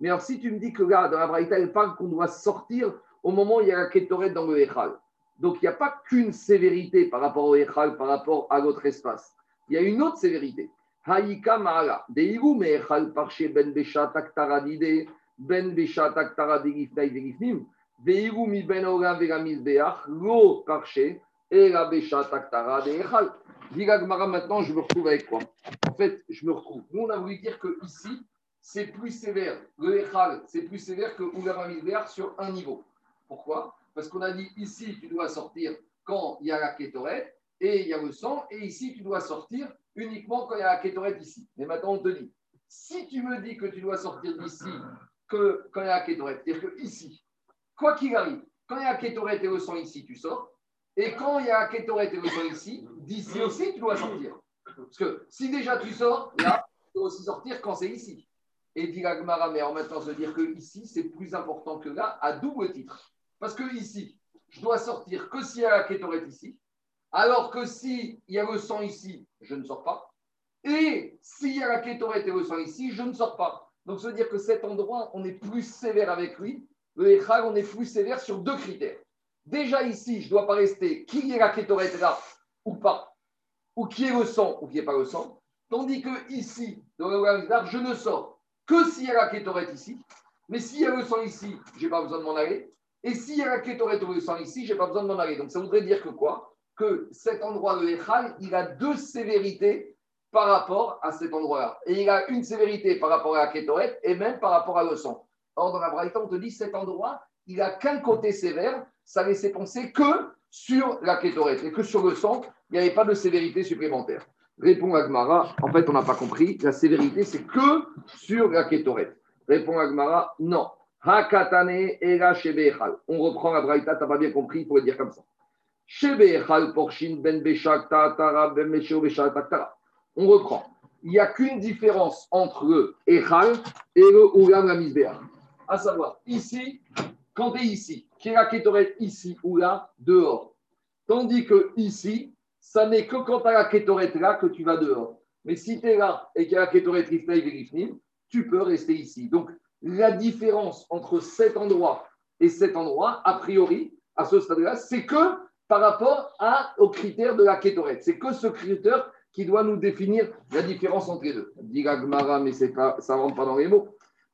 mais alors, si tu me dis que là, dans la Braïta, elle parle qu'on doit sortir au moment où il y a la Ketoret dans le Echal. Donc, il n'y a pas qu'une sévérité par rapport au Echal, par rapport à l'autre espace. Il y a une autre sévérité. Haïka Maala, Deigu Echal Parche Ben Besha Taktara Dide, Ben Besha Taktara Digifnai Digifnim, Deigu Mi Ben Ora Veramis Beach, Lo Parche, et la Besha Taktara de Echal. Gmara, maintenant, je me retrouve avec quoi? En fait, je me retrouve. Nous, on a voulu dire que ici, c'est plus sévère. Le Echal, c'est plus sévère que Oulamamidbeach sur un niveau. Pourquoi? Parce qu'on a dit ici, tu dois sortir quand il y a la kétorette et il y a le sang, et ici, tu dois sortir uniquement quand il y a la kétorette ici. Mais maintenant, on te dit, si tu me dis que tu dois sortir d'ici que quand il y a la kétorette, c'est-à-dire que ici, quoi qu'il arrive, quand il y a la kétorette et le sang ici, tu sors, et quand il y a la kétorette et le sang ici, d'ici aussi, tu dois sortir. Parce que si déjà tu sors, là, tu dois aussi sortir quand c'est ici. Et dit Gmara, mais en même temps, se dire que ici, c'est plus important que là, à double titre. Parce que ici, je dois sortir que s'il y a la ici, alors que s'il y a le sang ici, je ne sors pas. Et s'il y a la kétorette et le sang ici, je ne sors pas. Donc, ça veut dire que cet endroit, on est plus sévère avec lui. Le Echal, on est plus sévère sur deux critères. Déjà ici, je ne dois pas rester qui est la kétorette là ou pas, ou qui est le sang ou qui n'est pas le sang. Tandis que ici, dans le je ne sors que s'il y a la kétorette ici. Mais s'il y a le sang ici, je n'ai pas besoin de m'en aller. Et s'il y a la kétorette ou le sang ici, je n'ai pas besoin de m'en aller. Donc ça voudrait dire que quoi? Que cet endroit de l'Echal, il a deux sévérités par rapport à cet endroit-là. Et il a une sévérité par rapport à la kétorette et même par rapport à le sang. Or, dans la Braïta, on te dit cet endroit, il n'a qu'un côté sévère, ça laissait penser que sur la kétorette et que sur le sang, il n'y avait pas de sévérité supplémentaire. Répond Agmara, en fait, on n'a pas compris, la sévérité, c'est que sur la kétorette. Répond Agmara, non. Hakatane era. On reprend la braïta, t'as pas bien compris, il le dire comme ça. Shebechal porshin ben beshak ta'atara ben beshak ta'atara. On reprend. Il n'y a qu'une différence entre le echal et le ulam la À savoir, ici, quand tu es ici, qui est la kétorette ici ou là, dehors. Tandis que ici, ça n'est que quand tu as la kétorette là que tu vas dehors. Mais si tu es là et qu'il y a la kétorette rifnaï tu peux rester ici. Donc, la différence entre cet endroit et cet endroit, a priori, à ce stade-là, c'est que par rapport à, aux critères de la kétorette. C'est que ce critère qui doit nous définir la différence entre les deux. Dit Gmara, mais pas, ça ne rentre pas dans les mots.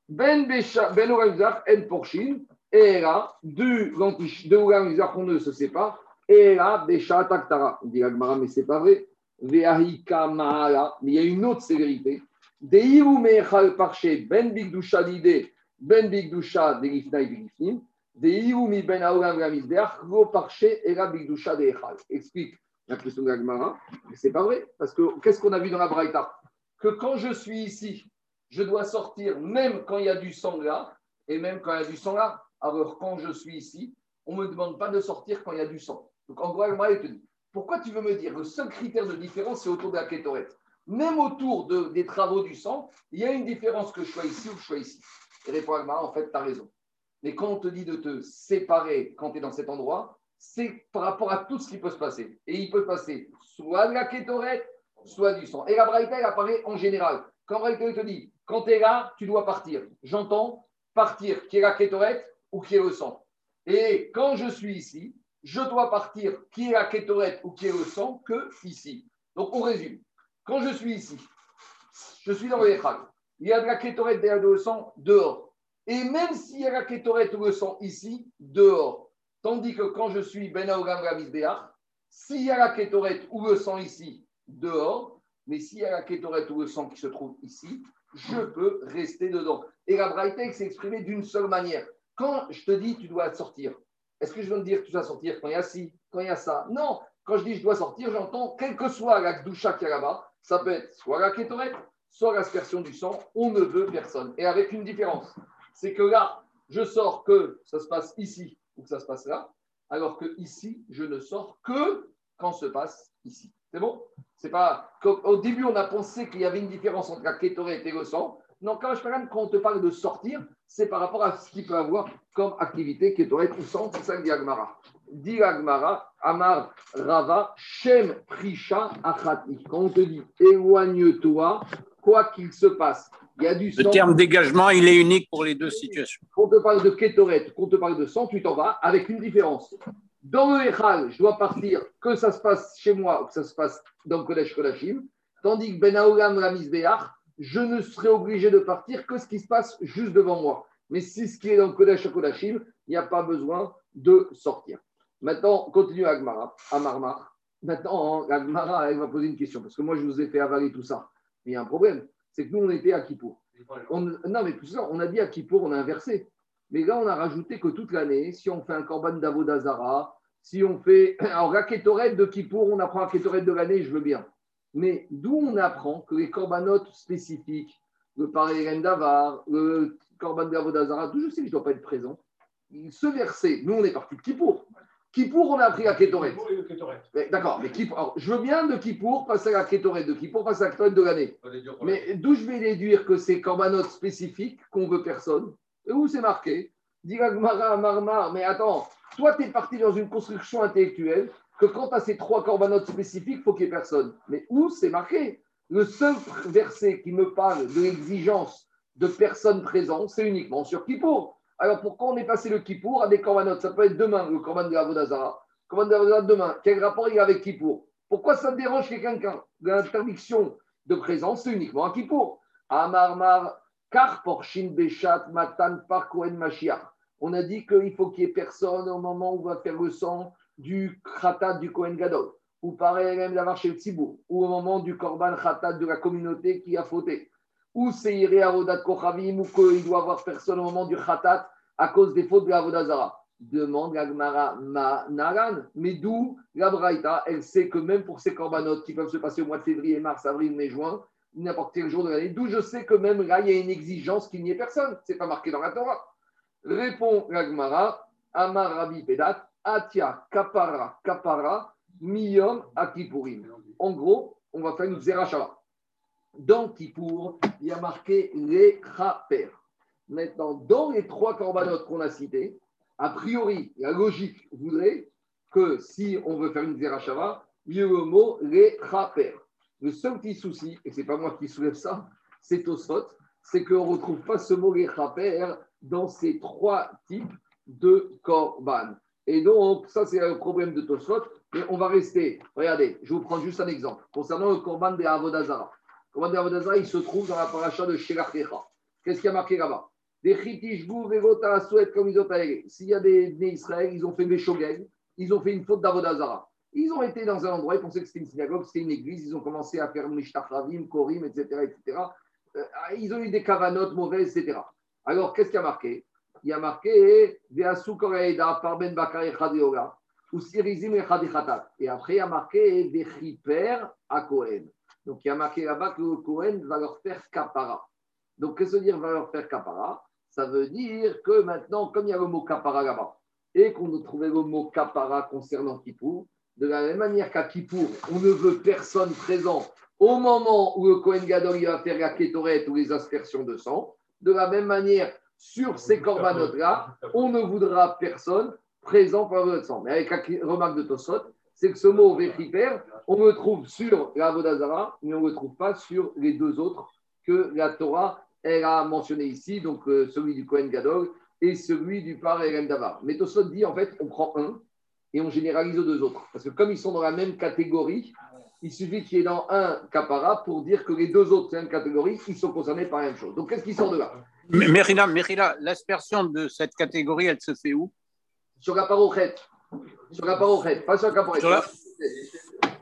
Ben Besha, Ben En Porshin, et là, deux de qu'on ne se sépare, et là, Besha Taktara. Dit Gmara, mais c'est pas vrai. Veahika Mahala, mais il y a une autre sévérité Deiru mechal parche ben bigdusha lide, ben bigdusha de lifnai de Deiru mi ben aolam ramizbeach, lo parche era bigdusha de echal. Explique la question de l'Agmara, c'est pas vrai, parce que qu'est-ce qu'on a vu dans la Braïta? Que quand je suis ici, je dois sortir même quand il y a du sang là, et même quand il y a du sang là. Alors quand je suis ici, on ne me demande pas de sortir quand il y a du sang. Donc en gros, Agmara, te dit, pourquoi tu veux me dire le seul critère de différence, c'est autour de la kétorette même autour de, des travaux du sang, il y a une différence que je sois ici ou que je sois ici. Et répond en fait, tu as raison. Mais quand on te dit de te séparer quand tu es dans cet endroit, c'est par rapport à tout ce qui peut se passer. Et il peut passer soit de la kétorette, soit du sang. Et la braïta, elle apparaît en général. Quand la te dit, quand tu es là, tu dois partir. J'entends partir, qui est la kétorette ou qui est le sang. Et quand je suis ici, je dois partir, qui est la kétorette ou qui est le sang, que ici. Donc on résume. Quand je suis ici, je suis dans le Echal. Il y a de la kétorette derrière le sang dehors. Et même s'il y a la kétorette ou le sang ici, dehors. Tandis que quand je suis Ben Aogam s'il y a la kétorette ou le sang ici, dehors, mais s'il y a la kétorette ou le sang qui se trouve ici, je peux rester dedans. Et la Braïtek s'est exprimée d'une seule manière. Quand je te dis tu dois sortir, est-ce que je veux te dire que tu dois sortir quand il y a ci, quand il y a ça? Non. Quand je dis je dois sortir, j'entends, quelle que soit la doucha qui est là-bas, ça peut être soit la kétorette, soit l'aspersion du sang, on ne veut personne. Et avec une différence, c'est que là, je sors que ça se passe ici ou que ça se passe là, alors que ici, je ne sors que quand se passe ici. C'est bon? C'est pas. Au début, on a pensé qu'il y avait une différence entre la kétorette et sang. Non, quand, je parle, quand on te parle de sortir, c'est par rapport à ce qu'il peut avoir comme activité kétorette ou sang, c'est ça diagmara. Dit Amar Rava, Shem Prisha Achati. Quand on te dit éloigne-toi quoi qu'il se passe, il y a du sang. Le terme dégagement, il est unique pour les deux situations. Quand on te parle de kétoret, quand on te parle de sang, tu t'en vas avec une différence. Dans le Echal, je dois partir que ça se passe chez moi ou que ça se passe dans le Kodesh Kodashim, tandis que Ben Aolam Ramizbeach, je ne serai obligé de partir que ce qui se passe juste devant moi. Mais si ce qui est dans le Kodesh Kodashim, il n'y a pas besoin de sortir. Maintenant, on continue à Agmara, à Marmar. Maintenant, Agmara, elle va poser une question, parce que moi, je vous ai fait avaler tout ça. Mais il y a un problème, c'est que nous, on était à Kippour. non, mais tout ça, on a dit à Kippour, on a inversé. Mais là, on a rajouté que toute l'année, si on fait un korban d'Avodazara, si on fait. <coughs> Alors, la de Kippour, on apprend la de l'année, je veux bien. Mais d'où on apprend que les corbanotes spécifiques, le Parelen d'Avar, le korban d'Avodazara, tout je sais que je ne dois pas être présent. Ce verset, nous, on est parti de Kippour. Kippour, on a appris la Ketoret. D'accord, mais Kippour, je veux bien de Kippour passer à la Ketoret, de Kippour passer à la Ketoret de l'année. Mais d'où je vais déduire que c'est corbanotes spécifiques qu'on veut personne? Et où c'est marqué? Marmar, mais attends, toi, tu es parti dans une construction intellectuelle que quand tu as ces trois corbanotes spécifiques, il faut qu'il n'y ait personne. Mais où c'est marqué? Le seul verset qui me parle de l'exigence de personnes présentes, c'est uniquement sur Kippour. Alors pourquoi on est passé le Kippour à des corbanotes Ça peut être demain, le corban de la Vodazara. Corban de la demain. Quel rapport il y a avec Kippour? Pourquoi ça dérange quelqu'un? L'interdiction de présence, c'est uniquement à Kippour. Amarmar, car pour Shin Beshat Matan par Kohen Mashiach. On a dit qu'il faut qu'il n'y ait personne au moment où on va faire le sang du Khatat du Kohen Gadol, ou pareil même la marche Tzibou, ou au moment du Korban Khatat de la communauté qui a fauté, ou c'est Iré Avodat Kochavim, ou qu'il doit avoir personne au moment du Khatat à cause des fautes de la Zara. Demande la Gemara Naran. Mais d'où la Braïta, elle sait que même pour ces corbanotes qui peuvent se passer au mois de février, mars, avril, mai, juin, n'importe quel jour de l'année, d'où je sais que même là, il y a une exigence qu'il n'y ait personne. Ce n'est pas marqué dans la Torah. Répond Ragmara, Amar Rabbi Pedat, Atia Kapara Kapara, Miyom Akipurim. En gros, on va faire une Zerachava. Dans Kippour, il y a marqué les Chaper. Maintenant, dans les trois corbanotes qu'on a cités, a priori, la logique voudrait que si on veut faire une Zerachava, il y ait le mot les Chaper. Le seul petit souci, et ce n'est pas moi qui soulève ça, c'est Tosfot, c'est qu'on ne retrouve pas ce mot Rechaper dans ces trois types de korban. Et donc, ça, c'est le problème de Tosfot. Mais on va rester. Regardez, je vous prends juste un exemple. Concernant le korban de Avodazara. De Avodazara, il se trouve dans la paracha de Shelachecha. Qu'est-ce qui a marqué là-bas? Des chitishbou, vegota, souhait, comme ils ont S'il y a des nés Israël, ils ont fait des shogeg, ils ont fait une faute d'Avodazara. Ils ont été dans un endroit, ils pensaient que c'était une synagogue, c'était une église, ils ont commencé à faire Mishtachravim, Korim, etc. etc. Euh, ils ont eu des cavanotes mauvaises, etc. Alors, qu'est-ce qu'il y a marqué? Il y a marqué Veasu Koreida par Ben Bakar ou Sirizim Et après, il y a marqué Vechiper à Kohen. Donc, il y a marqué là-bas que le Kohen va leur faire kapara. Donc, qu'est-ce que veut dire va leur faire kapara? Ça veut dire que maintenant, comme il y a le mot kapara là-bas, et qu'on a trouvé le mot kapara concernant Kippour, de la même manière qu'à Kippour, on ne veut personne présent au moment où le Kohen Gadol va faire la kétoret ou les aspersions de sang. De la même manière, sur ces corbanotes-là, on ne voudra personne présent pour le sang. Mais avec la remarque de Tosot, c'est que ce mot véchiper, on le trouve sur la Vodazara, mais on ne le trouve pas sur les deux autres que la Torah elle a mentionné ici, donc euh, celui du Kohen Gadol et celui du Par Davar. Mais Tosot dit en fait, on prend un et on généralise aux deux autres. Parce que comme ils sont dans la même catégorie, il suffit qu'il y ait dans un capara pour dire que les deux autres, c'est une catégorie, ils sont concernés par la même chose. Donc qu'est-ce qui sort de là? Mérina, l'aspersion de cette catégorie, elle se fait où? Sur la parochette. Sur la parochette, pas sur la caparette.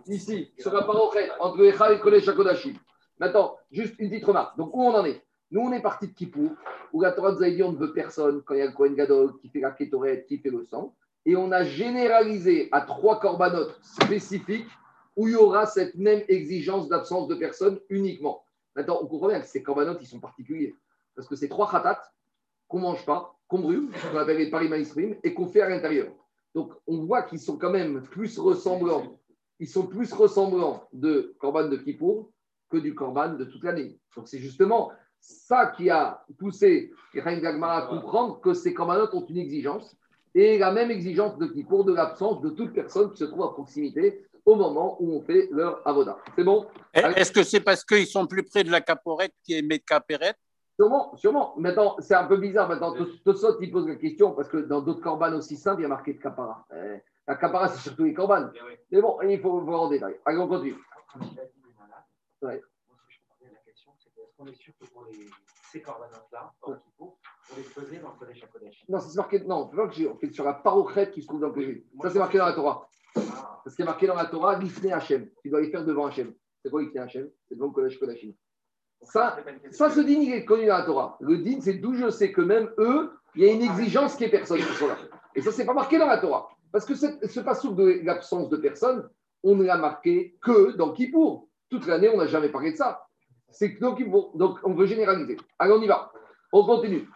Ici, sur la parochette, entre Echa et Kodesh Hakodashim. Maintenant, juste une petite remarque. Donc où on en est? Nous, on est parti de Kippour, où la Torah nous a dit on ne veut personne quand il y a le Kohen Gadol qui fait la kétorette, qui fait le sang et on a généralisé à trois corbanotes spécifiques où il y aura cette même exigence d'absence de personnes uniquement. Maintenant, on comprend bien que ces corbanotes, ils sont particuliers. Parce que c'est trois khatat qu'on ne mange pas, qu'on brûle, qu'on appelle les paris et qu'on fait à l'intérieur. Donc, on voit qu'ils sont quand même plus ressemblants. Ils sont plus ressemblants de korban de Kippour que du korban de toute l'année. Donc, c'est justement ça qui a poussé Kiraïn Gagmar à comprendre que ces corbanotes ont une exigence et la même exigence de pour de l'absence de toute personne qui se trouve à proximité au moment où on fait leur avoda. C'est bon? Est-ce que c'est parce qu'ils sont plus près de la caporette qui est Mécapéret Sûrement, sûrement. Maintenant, c'est un peu bizarre. Maintenant, Tosot, il pose la question parce que dans d'autres corbanes aussi simples, il y a marqué de capara. Eh, la capara, c'est surtout les corbanes. Eh Mais bon, il faut voir en détail. Allez, on continue. Ouais. La question, c'est est-ce qu'on est sûr que pour les, ces corbanes-là, on les faisait dans le Kodesh Kodesh Non, c'est marqué. Non, on fait sur la parochrète qui se trouve dans le Kodesh. Ça, c'est marqué dans la Torah. Ah. Parce qu'il est marqué dans la Torah, l'Ifne Hachem. Tu dois les faire devant Hachem. C'est quoi l'Ifne Hachem? C'est devant le Kodesh Kodashim. Ça, ça ce din, il est connu dans la Torah. Le din, c'est d'où je sais que même eux, il y a une exigence qui est personne. Et ça, c'est pas marqué dans la Torah. Parce que ce passage de l'absence de personne, on ne l'a marqué que dans Kippour. Toute l'année, on n'a jamais parlé de ça. C'est que dans Kippour. Donc, on veut généraliser. Allez, on y va. On continue.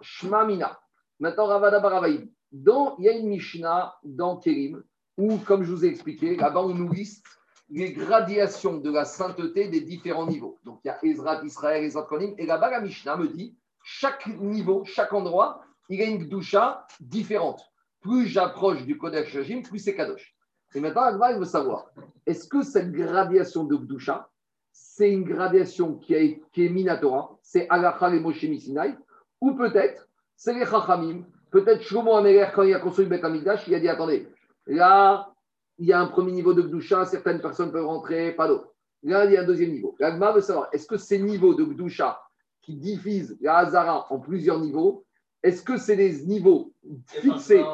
Shmamina. Maintenant, Ravada Baravaïd. il y a une Mishnah dans Kérim où, comme je vous ai expliqué, là-bas, on nous liste les gradations de la sainteté des différents niveaux. Donc il y a Ezra Israël, Ezra Konim, et là-bas la Mishnah me dit chaque niveau, chaque endroit, il y a une Gdusha différente. Plus j'approche du Kodesh Shajim, plus c'est Kadosh. Et maintenant, Agma, il veut savoir est-ce que cette gradation de Gdusha, c'est une gradation qui, est, qui est Minatora, c'est Alachal et Moshe Sinai, ou peut-être c'est les Chachamim, peut-être Shlomo Améler, quand il a construit Bet il a dit attendez, là, il y a un premier niveau de Gdusha, certaines personnes peuvent rentrer, pas d'autres. Là, il y a un deuxième niveau. L'Agma veut savoir, est-ce que ces niveaux de Gdusha qui divisent la Hazara en plusieurs niveaux, est-ce que c'est des niveaux fixés?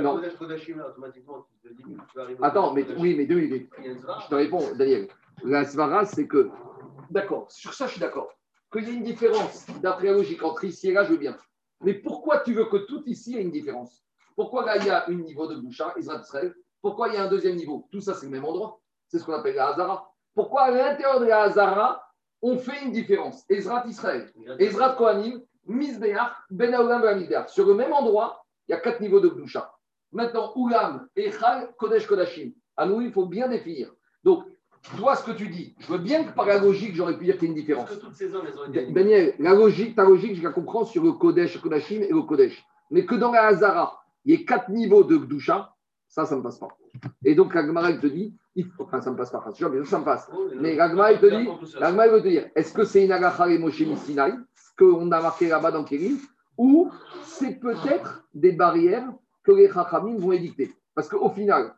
Non. Attends, mais oui, mais deux minutes. Je te réponds, Daniel. La Svara, c'est que, d'accord, sur ça, je suis d'accord. Qu'il y ait une différence d'après la logique entre ici et là, je veux bien. Mais pourquoi tu veux que tout ici ait une différence? Pourquoi là, il y a un niveau de Gdusha, Israël, pourquoi il y a un deuxième niveau? Tout ça, c'est le même endroit. C'est ce qu'on appelle la Hazara. Pourquoi à l'intérieur de la Hazara, on fait une différence? Ezrat Israël, Ezrat Kohanim, Mizbeach, Ben Aolam Sur le même endroit, il y a quatre niveaux de Gdusha. Maintenant, Ulam, Echal, Kodesh, Kodashim. À nous, il faut bien définir. Donc, toi, ce que tu dis, je veux bien que par la logique, j'aurais pu dire qu'il y a une différence. Daniel, la logique, ta logique, je la comprends sur le Kodesh, Kodashim et le Kodesh. Mais que dans la Hazara, il y ait quatre niveaux de Gdusha, ça, ça ne passe pas. Et donc, l'Agmara, il te dit, enfin, ça ne passe pas, bien sûr, ça me passe. Mais l'Agmara, il te dit, l'Agmara, veut te dire, est-ce que c'est une Agacha et Moshe Sinai, ce qu'on a marqué là-bas dans Kérim, ou c'est peut-être des barrières que les Chachamim vont édicter? Parce qu'au final,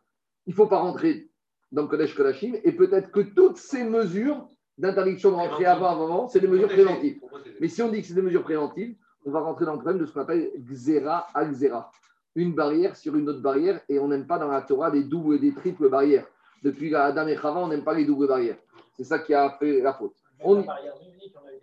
il ne faut pas rentrer dans le Kodesh Kodashim, et peut-être que toutes ces mesures d'interdiction de rentrer avant, avant, c'est des mesures préventives. Mais si on dit que c'est des mesures préventives, on va rentrer dans le problème de ce qu'on appelle Xera al Xera une barrière sur une autre barrière et on n'aime pas dans la Torah des doubles et des triples barrières. Depuis Adam et Chava, on n'aime pas les doubles barrières. C'est ça qui a fait la faute.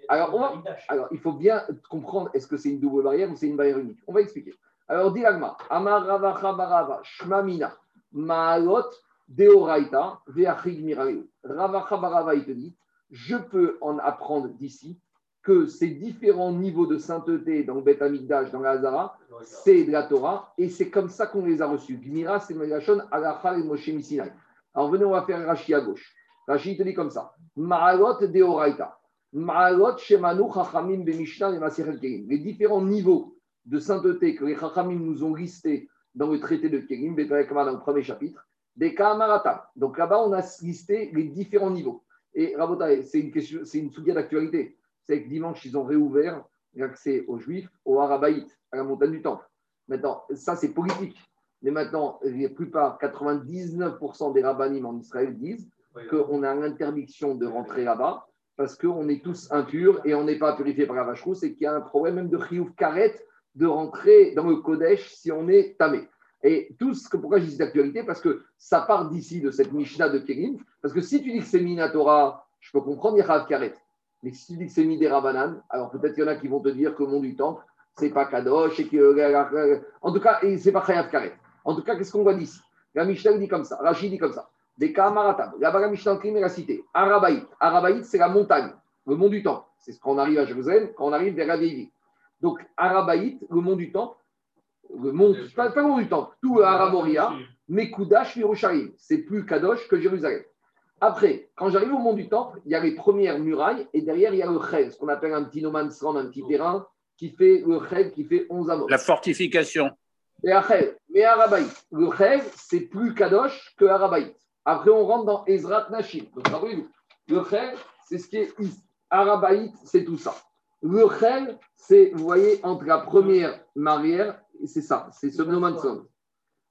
Alors, Alors, il faut bien comprendre est-ce que c'est une double barrière ou c'est une barrière unique? On va expliquer. Alors, dit Agma, Amar Rava Shmamina, Maalot, Deoraita, Veachig. Rava il te dit, je peux en apprendre d'ici que ces différents niveaux de sainteté dans le Beth Amikdash, dans la Hazara, c'est de la Torah, et c'est comme ça qu'on les a reçus. Gmira, c'est Melachon, Alachal et Moshe. Alors venez, on va faire Rashi à gauche. Rashi te dit comme ça. Ma'alot de Oraita. Ma'alot Shemanu Chachamim Bemishna et Masirel. Les différents niveaux de sainteté que les Chachamim nous ont listés dans le traité de Kerim, dans le premier chapitre, des Kamarata. Donc là-bas, on a listé les différents niveaux. Et Rabotai, c'est une, question, c'est une d'actualité c'est que dimanche, ils ont réouvert l'accès aux Juifs au Harabaït, à la montagne du Temple. Maintenant, ça, c'est politique. Mais maintenant, la plupart, 99% des rabbinim en Israël disent qu'on a l'interdiction de rentrer là-bas parce qu'on est tous impurs et on n'est pas purifié par la vache rousse et qu'il y a un problème même de chiouf karet de rentrer dans le Kodesh si on est tamé. Et tout ce que, pourquoi je dis d'actualité Parce que ça part d'ici, de cette Mishnah de Kérim. Parce que si tu dis que c'est Minatora, je peux comprendre, il y a Karet. Mais si tu dis que c'est Midera Banane, alors peut-être qu'il y en a qui vont te dire que le monde du temple, c'est pas Kadosh, et que, en tout cas, c'est pas Chayav Karet. En tout cas, qu'est-ce qu'on voit d'ici? La Mishnah dit comme ça, Rachid dit comme ça. Des Kamaratab, là-bas la Mishnah la cité. Arabaït, Arabaït, c'est la montagne, le mont du temple. C'est ce qu'on arrive à Jérusalem, quand on arrive vers la. Donc, Arabaït, le mont du temple, le mont, pas, le mont du temple, tout Aramoria, Mekoudash, Yerushalayim. C'est plus Kadosh que Jérusalem. Après, quand j'arrive au mont du Temple, il y a les premières murailles et derrière, il y a le chel, ce qu'on appelle un petit no man's land, un petit terrain qui fait le chel, qui fait 11 amos. La fortification. Et Achel, mais Arabaït. Le Chel, c'est plus Kadosh que Arabaït. Après, on rentre dans Ezrat Nashim. Donc, le Chel, c'est ce qui est ici. Arabaït, c'est tout ça. Le Chel, c'est, vous voyez, entre la première marière, c'est ça, c'est ce Nomanson.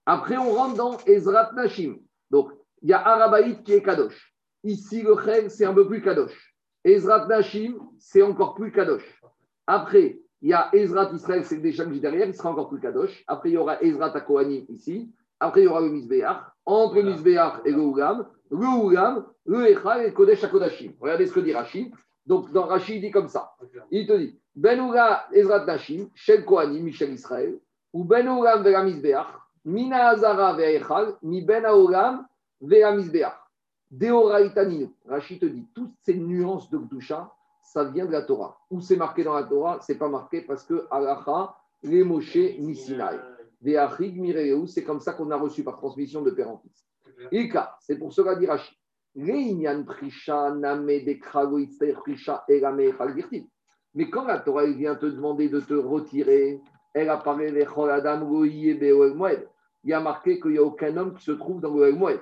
Après, on rentre dans Ezrat Nashim. Donc, il y a Arabaït qui est Kadosh. Ici, le Chel, c'est un peu plus Kadosh. Ezrat Nashim, c'est encore plus Kadosh. Après, il y a Ezrat Israël, c'est déjà que derrière, il sera encore plus Kadosh. Après, il y aura Ezrat Akohanim ici. Après, il y aura le Misbeach. Entre le Misbeach et le Ougam, le Ougam, le Echal et le Kodesh Akodashim. Regardez ce que dit Rachid. Donc, dans Rachid, il dit comme ça. Il te dit Ben Ouga Ezrat Nashim, Shel Kohanim, Michel Israël, ou Ben Ougam Vera Misbeach, Mina Azara Vera Echal, Mi Ben Ougam Vera Misbeach. Deoraïtaninu. Rachid te dit toutes ces nuances de Gdusha, ça vient de la Torah. Où c'est marqué dans la Torah, c'est pas marqué parce que Alacha, les Moshe, Mireu, c'est comme ça qu'on a reçu par transmission de père en fils. Ika, c'est pour cela dit Rachid. Mais quand la Torah vient te demander de te retirer, elle apparaît les. Il y a marqué qu'il n'y a aucun homme qui se trouve dans le moed.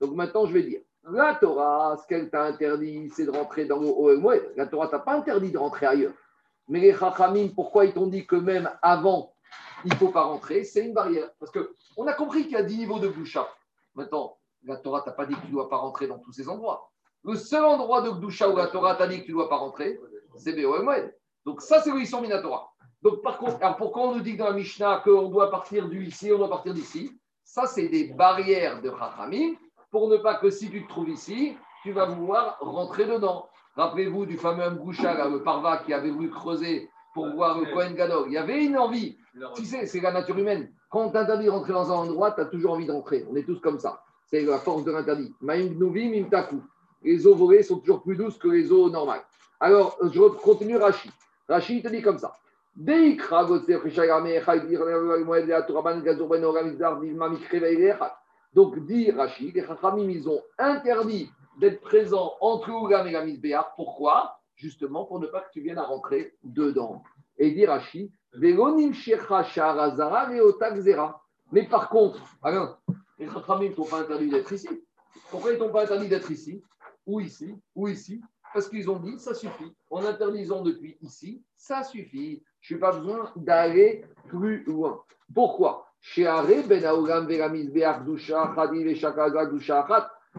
Donc maintenant, je vais dire, la Torah, ce qu'elle t'a interdit, c'est de rentrer dans le Oel Moed. La Torah t'a pas interdit de rentrer ailleurs. Mais les Chachamim, pourquoi ils t'ont dit que même avant, il ne faut pas rentrer C'est une barrière. Parce qu'on a compris qu'il y a 10 niveaux de Gdusha. Maintenant, la Torah t'a pas dit que tu ne dois pas rentrer dans tous ces endroits. Le seul endroit de Gdusha où la Torah t'a dit que tu ne dois pas rentrer, c'est Be'oel Moed. Donc ça, c'est où ils sont Torah. Donc par contre, alors pourquoi on nous dit dans la Mishnah qu'on doit partir du ici, on doit partir d'ici Ça, c'est des barrières de Chachamim pour ne pas que si tu te trouves ici, tu vas vouloir rentrer dedans. Rappelez-vous du fameux Mgoucha, le parva qui avait voulu creuser pour voir le Kohen Gadol. Il y avait une envie. Tu sais, c'est la nature humaine. Quand on t'interdit de rentrer dans un endroit, tu as toujours envie de rentrer. On est tous comme ça. C'est la force de l'interdit. Les eaux volées sont toujours plus douces que les eaux normales. Alors, je continue Rachid. Rachid te dit comme ça. Donc, dit Rachid, les Chachamim, ils ont interdit d'être présents entre Ougam et la Misbéach. Pourquoi? Justement pour ne pas que tu viennes à rentrer dedans. Et dit Rachid, mais par contre, Alain, les Chachamim ne t'ont pas interdit d'être ici. Pourquoi ils ne t'ont pas interdit d'être ici? Ou ici Ou ici Parce qu'ils ont dit, ça suffit. En interdisant depuis ici, ça suffit. Je n'ai pas besoin d'aller plus loin. Pourquoi? Aré, Ben Khat,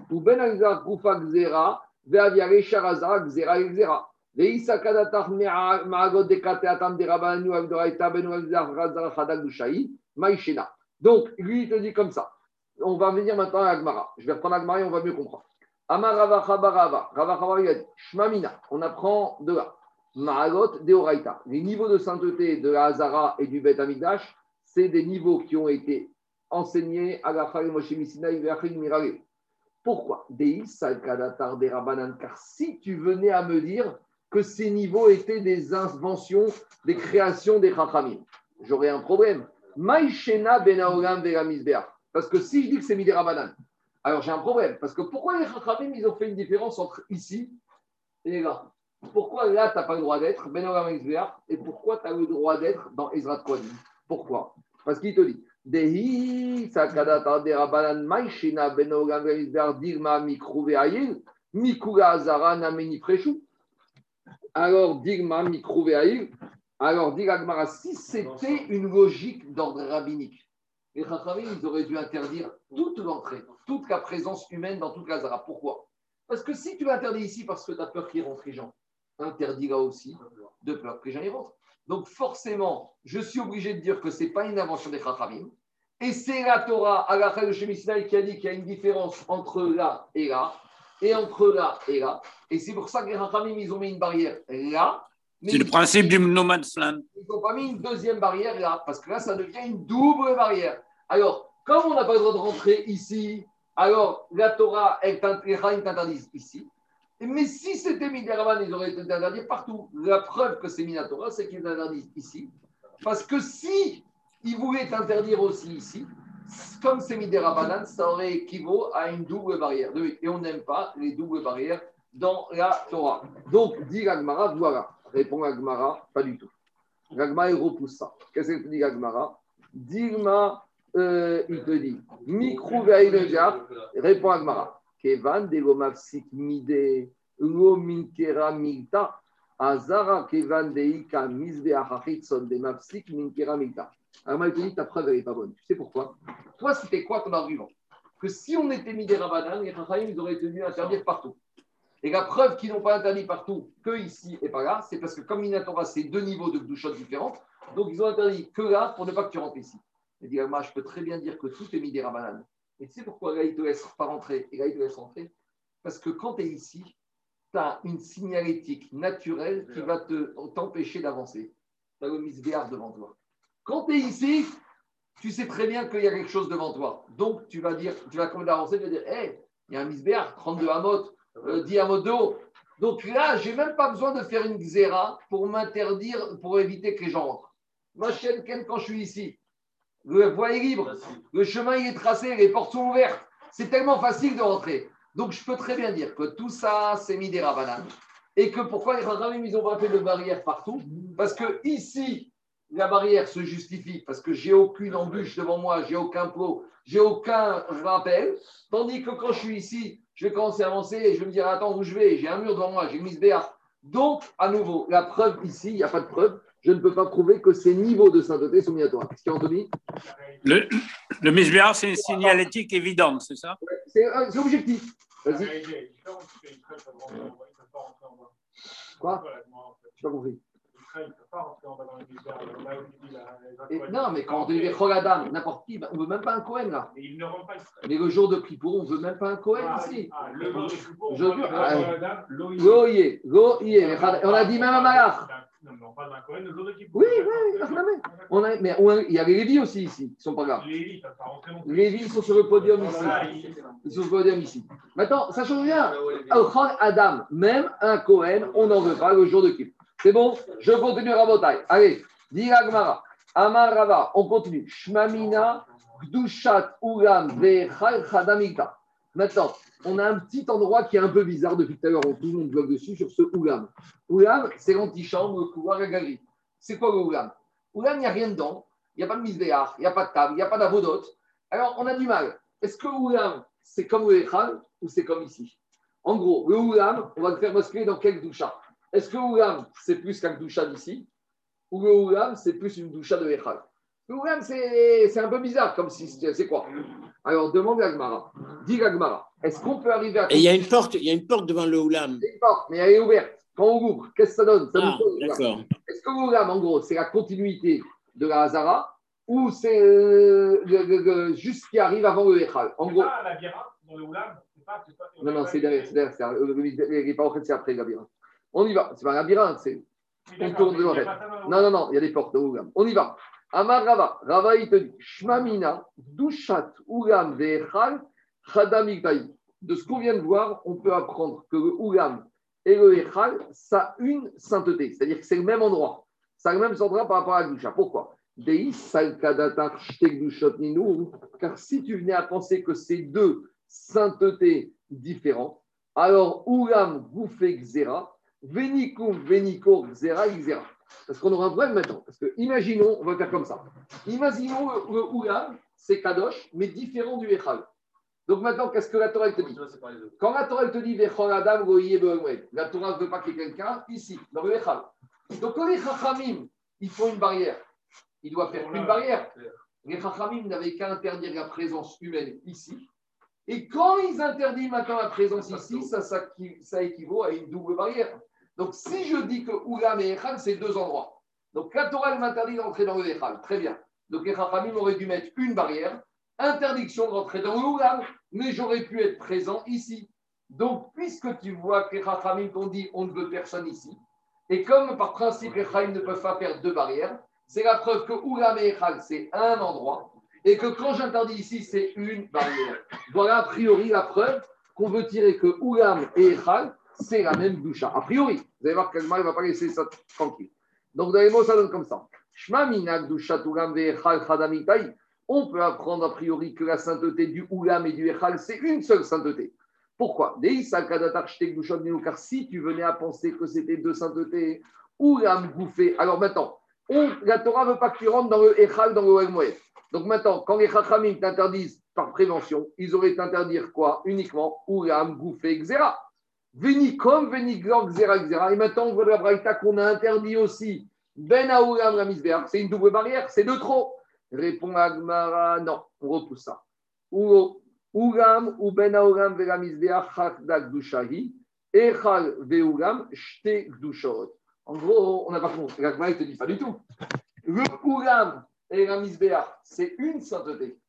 ou Ben Azar, Gzera, Veaviare, Sharaza, Gzera, Gzera. Veisa Kadatar, Maagot, Dekate, Atam, Derabanu, Agdoraita, Ben Azar, Razar, Khadak, Dushaï, Maïchena. Donc, lui, il te dit comme ça. On va venir maintenant à Agmara. Je vais reprendre Agmara et on va mieux comprendre. Amar Rava Chabarava, Rava Chabarava, il a dit Shmamina, on apprend de là. Maagot, Deoraita. Les niveaux de sainteté de la Hazara et du Bet Amigdash, c'est des niveaux qui ont été enseignés à la Moshe Misinaï Mirale. Pourquoi? Car si tu venais à me dire que ces niveaux étaient des inventions, des créations des Chachamim, j'aurais un problème. Maïchena Benaogam Parce que si je dis que c'est Midera alors j'ai un problème. Parce que pourquoi les Chachamim, ils ont fait une différence entre ici et là Pourquoi là, tu n'as pas le droit d'être, Benaogam et pourquoi tu as le droit d'être dans Ezrat Kohanim Pourquoi? Parce qu'il te dit, Dehi, Sakadata de Rabanan Maïshina Benogam Dirma Mikrouve Aïl, Mikura Azara Nameni Freshu. Alors, Dirma Mikrouve Aïl, alors, dit Agmara, si c'était une logique d'ordre rabbinique, les Chachamim, ils auraient dû interdire toute l'entrée, toute la présence humaine dans toute la Zara. Pourquoi? Parce que si tu l'interdis ici parce que tu as peur qu'il rentre les gens, interdit là aussi de peur que y rentrent. Donc forcément, je suis obligé de dire que ce n'est pas une invention des Chachamim. Et c'est la Torah, à la fin de Shemisnaï, qui a dit qu'il y a une différence entre là et là, et entre là et là. Et c'est pour ça que les Chachamim, ils ont mis une barrière là. C'est le principe du no man's land. Ils n'ont pas mis une deuxième barrière là, parce que là, ça devient une double barrière. Alors, comme on n'a pas le droit de rentrer ici, alors la Torah, elle, les Chachamim t'interdisent ici. Mais si c'était Mideraman, ils auraient été interdits partout. La preuve que c'est Minatora, c'est qu'ils interdisent ici. Parce que si ils voulaient interdire aussi ici, comme c'est Miderabanan, ça aurait équivaut à une double barrière. Et on n'aime pas les doubles barrières dans la Torah. Donc, dit l'Agmara, voilà. Répond l'Agmara, pas du tout. L'Agmara, il repousse ça. Qu'est-ce que dit l'Agmara Dilma, euh, il te dit, Ve'aïlejar, répond l'Agmara. Kevan de l'omafsik mide, lo minkera milta, azara kevan de ika de mafsik minkera milta. Alors, dit, ta preuve, n'est pas bonne. Tu sais pourquoi? Toi, c'était quoi ton argument? Que si on était mis des rabanan, les Chachamim, ils auraient tenu à interdire partout. Et la preuve qu'ils n'ont pas interdit partout, que ici et pas là, c'est parce que comme Minatora, c'est deux niveaux de douchot différentes, donc ils ont interdit que là pour ne pas que tu rentres ici. Il dit, moi, je peux très bien dire que tout est mis des rabanan. Et tu sais pourquoi là, il ne te laisse pas rentrer et là, il te laisse rentrer Parce que quand tu es ici, tu as une signalétique naturelle qui va te- t'empêcher d'avancer. Tu as le misbéar devant toi. Quand tu es ici, tu sais très bien qu'il y a quelque chose devant toi. Donc, tu vas dire, tu vas comme d'avancer, tu vas dire, hé, il y a un misbéar, 32 amot, euh, 10 amot de haut. Donc là, j'ai même pas besoin de faire une xéra pour m'interdire, pour éviter que les gens rentrent. Ma chaîne, quand je suis ici, le voie est libre, le chemin il est tracé, les portes sont ouvertes. C'est tellement facile de rentrer. Donc, je peux très bien dire que tout ça, c'est mis des rabananes. Et que pourquoi les rabbins, ils ont pas de barrière partout? Parce que ici, la barrière se justifie parce que j'ai aucune embûche devant moi, j'ai aucun pot, j'ai aucun rappel. Tandis que quand je suis ici, je vais commencer à avancer et je vais me dire attends où je vais, j'ai un mur devant moi, j'ai mis ce BA. Donc, à nouveau, la preuve ici, il n'y a pas de preuve. Je ne peux pas prouver que ces niveaux de sainteté sont mis à. Est-ce qu'il y a Anthony Le, le misbéar, c'est une signalétique évidente, c'est ça C'est euh, c'est objectif. Vas-y, Quoi je n'ai pas compris. Et- non, mais quand on dit Choladam, n'importe qui, ben, on ne veut même pas un Cohen là. Mais il ne rend pas Mais le jour de Kippour, on ne veut même pas un Cohen ici. Ah, le jour de Kippour, on Je parle jure, de ah, l'Oïe. On a dit même un malach. Non, mais on parle d'un Cohen le jour de Kippour. Oui, oui, oui, on a, mais on a- il y a les Lévis aussi ici, qui sont pas là. Ça Lévis sont sur le podium ici. Ils sont sur le podium ici. Maintenant, ça change rien. Al-Khan Adam, même un Cohen, on n'en veut pas le jour de Kippour. C'est bon Je continue Rabotai. Allez, dit. Amar Rava, on continue. Shmamina, Gdushat, Chadamika. Maintenant, on a un petit endroit qui est un peu bizarre depuis tout à l'heure. Tout le monde bloque dessus sur ce Ulam. Ulam, c'est l'antichambre, le couloir, la galerie. C'est quoi le Ulam? Ulam, il n'y a rien dedans. Il n'y a pas de misbéar, il n'y a pas de table, il n'y a pas d'avodot. Alors, on a du mal. Est-ce que Ulam, c'est comme le ou c'est comme ici? En gros, le Ulam, on va le faire basculer dans quel doucha Est-ce que Ulam, c'est plus qu'un doucha d'ici Ou le Ulam, c'est plus une doucha de Echal Le Ulam, c'est c'est un peu bizarre, comme si c'était- c'est quoi? Alors, demande à Gmara. Dis à Gmara, est-ce qu'on peut arriver à. Et il y a une porte, il y a une porte devant le Oulam. C'est une porte, mais elle est ouverte. Quand on ouvre, qu'est-ce que ça donne? Ça Ah, d'accord. Est-ce que l'Oulam, en gros, c'est la continuité de la Hazara ou c'est euh, juste ce qui arrive avant le Echal En C'est gros, pas la labyrinthe dans le Oulam c'est pas- non, non, c'est derrière, c'est derrière. c'est derrière. Le- Les c'est après le labyrinthe. On y va. C'est pas un labyrinthe, c'est. On tourne mais devant il y a elle. pas ça dans le Non, non, non, il y a des portes de. On y va. Amar Rava. Rava, il te dit Shmamina, Dushat, Oulam, Ve'echal, Chadam Iktaï. De ce qu'on vient de voir, on peut apprendre que le Oulam et le Echal, ça a une sainteté. C'est-à-dire que c'est le même endroit. Ça a le même endroit par rapport à la Dusha. Pourquoi? Car si tu venais à penser que c'est deux saintetés différentes, alors Oulam gouffé xera, venikum veniko xera xera. Parce qu'on aura un problème maintenant. Parce que imaginons, on va faire comme ça. Imaginons le, le Oulam, c'est Kadosh, mais différent du Echal. Donc maintenant, qu'est-ce que la Torah te dit Quand la Torah te dit Vechol Adam la Torah ne veut pas qu'il y ait quelqu'un ici, dans le Echal. Donc quand les Chachamim, ils font une barrière, ils doivent faire une barrière. Les Chachamim n'avaient qu'à interdire la présence humaine ici. Et quand ils interdisent maintenant la présence ici, ça équivaut à une double barrière. Donc si je dis que Oulam et Echal, c'est deux endroits. Donc la Torah m'interdit d'entrer dans le Echal. Très bien. Donc les Chachamim auraient dû mettre une barrière, interdiction de dans le mais j'aurais pu être présent ici. Donc puisque tu vois que les Chachamim t'ont dit on ne veut personne ici, et comme par principe les ne peuvent pas faire deux barrières, c'est la preuve que Oulam et Echal, c'est un endroit, et que quand j'interdis ici, c'est une barrière. Voilà a priori la preuve qu'on veut tirer que Oulam et Echal, c'est la même doucha. A priori, vous allez voir qu'Agma ne va pas laisser ça tranquille. Donc dans les mots, ça donne comme ça. Oulam. On peut apprendre a priori que la sainteté du Oulam et du Echal, c'est une seule sainteté. Pourquoi? Car si tu venais à penser que c'était deux saintetés, ou l'âme bouffée. Alors maintenant, la Torah ne veut pas que tu rentres dans le Echal, dans le Oel Moed. Donc maintenant, quand les Chachamim t'interdisent par prévention, ils auraient t'interdire quoi? Uniquement ou l'âme bouffée Xera. Veni comme veni glan Xera Xera. Et maintenant, on voit la Braïta qu'on a interdit aussi Ben Aoulam la. C'est une double barrière, c'est de trop. Répond Agmara, non, on repousse ça. Ou Oulam ou Ben Aoulam ve la Misbéach Chakda Gdushahi. Echal ve'ulam shte Gdushot. En gros, on n'a pas compris. L'Agmara, il ne te dit pas du tout. Le Oulam et la Misbéach, c'est une sainteté.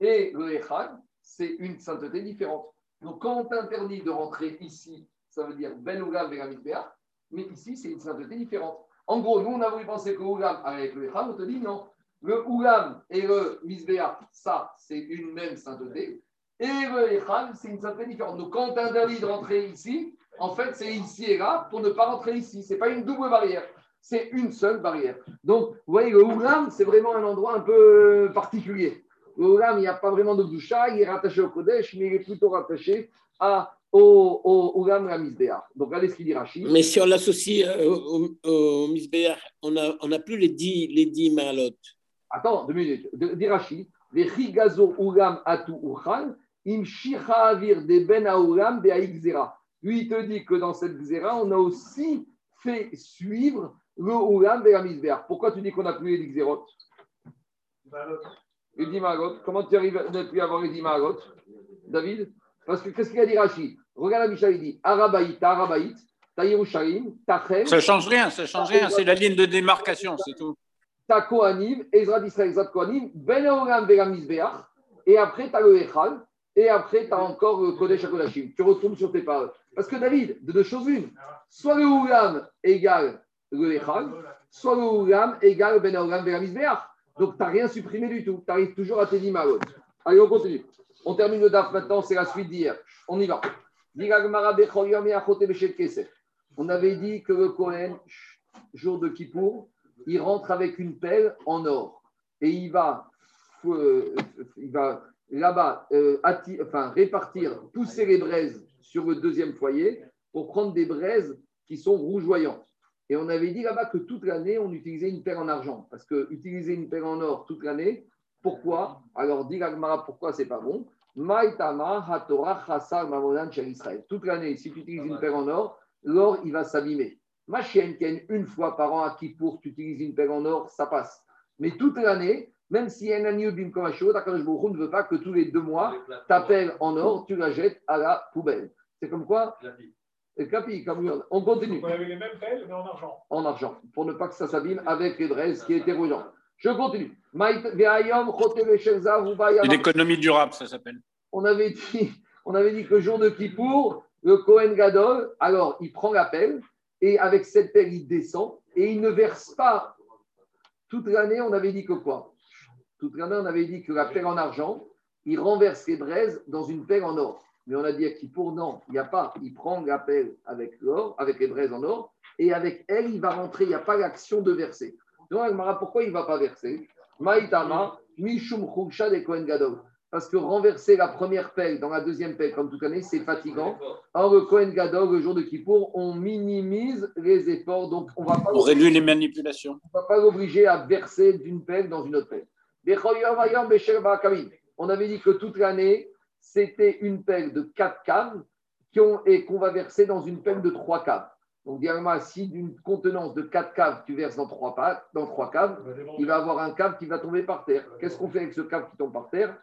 Et le Echad, c'est une sainteté différente. Donc, quand on t'interdit de rentrer ici, ça veut dire Ben Oulam et la Misbéach, mais ici, c'est une sainteté différente. En gros, nous, on a voulu penser que Oulam avec le Echad, on te dit non. Le Oulam et le Misbéach, ça, c'est une même sainteté. Et le Echad, c'est une sainteté différente. Donc, quand on t'interdit de rentrer ici, en fait, c'est ici et là pour ne pas rentrer ici. Ce n'est pas une double barrière, c'est une seule barrière. Donc, vous voyez, le Oulam, c'est vraiment un endroit un peu particulier. Le il n'y a pas vraiment de doucha, il est rattaché au Kodesh, mais il est plutôt rattaché à, au, au Oulam Ramizbéach. Donc, regardez ce qu'il dit Rachid. Mais si on l'associe euh, au, au, au on n'a on a plus les dix, les dix Maalot. Attends, deux minutes. De- Dit Rachid, les Chigazo Oulam Atu Uchan, im Shicha Avir de Ben Aoulam de Aïkzera. Lui, il te dit que dans cette Xéra, on a aussi fait suivre le Oulam de la. Pourquoi tu dis qu'on n'a plus les Xérot. Les dix Magot. Comment tu arrives à ne plus avoir les dix David? Parce que qu'est-ce qu'il a dit Rachid? Regarde la Mishnah, il dit Arabaït, Arabaït, Taïrushalim, Tachem, Ça change rien, ça change rien. C'est la ligne de démarcation, c'est tout. ta Kohanim, Ezra d'Israël, Ezra Kohanim, Ben Misbeach, et après tu as le Echal, et après tu as encore le Kodesh HaKodashim. Tu retournes sur tes paroles. Parce que David, de deux choses une, soit le Olam égale le Echal, soit le Olam égale Ben Olam Vela Misbeach. Donc tu n'as rien supprimé du tout. Tu arrives toujours à tes dix malot. Allez, on continue. On termine le DAF maintenant, c'est la suite d'hier. On y va. On avait dit que le Kohen, jour de Kippour, il rentre avec une pelle en or et il va, euh, va là-bas euh, enfin, répartir, pousser les braises sur le deuxième foyer pour prendre des braises qui sont rougeoyantes. Et on avait dit là-bas que toute l'année, on utilisait une pelle en argent. Parce que utiliser une pelle en or toute l'année, pourquoi? Alors, dit l'Agmara, pourquoi c'est pas bon? Toute l'année, si tu utilises une pelle en or, l'or, il va s'abîmer. Ma chienne, Ken, une fois par an à Kippour, tu utilises une pelle en or, ça passe. Mais toute l'année, même si bim comme un Baruch Hu ne veut pas que tous les deux mois, ta pelle en or, tu la jettes à la poubelle. C'est comme quoi Et capi, comme on continue On avait les mêmes pelles, mais en argent. en argent, pour ne pas que ça s'abîme avec les braises qui étaient rougeantes. Je continue. Une économie durable, ça s'appelle. On avait dit, on avait dit que le jour de Kippour, le Kohen Gadol, alors il prend la pelle et avec cette pelle, il descend et il ne verse pas. Toute l'année, on avait dit que quoi? Toute l'année, on avait dit que la pelle en argent, il renverse les braises dans une pelle en or. Mais on a dit à Kippour, non, il n'y a pas. Il prend la pelle avec l'or, avec les braises en or, et avec elle, il va rentrer. Il n'y a pas l'action de verser. Donc, Agmara, pourquoi il ne va pas verser? Maïtama, Mishum des Kohen Gadol. Parce que renverser la première pelle dans la deuxième pelle, comme toute année, c'est fatigant. Or, le Kohen Gadol, le jour de Kippour, on minimise les efforts. Donc, on ne va pas On réduit les manipulations. on ne va pas l'obliger à verser d'une pelle dans une autre pelle. On avait dit que toute l'année, c'était une pelle de quatre caves qui ont- et qu'on va verser dans une pelle de trois caves. Donc, directement, si d'une contenance de quatre caves, tu verses dans trois, pa- dans trois caves, il va avoir un cave qui va tomber par terre. Qu'est-ce qu'on fait avec ce cave qui tombe par terre?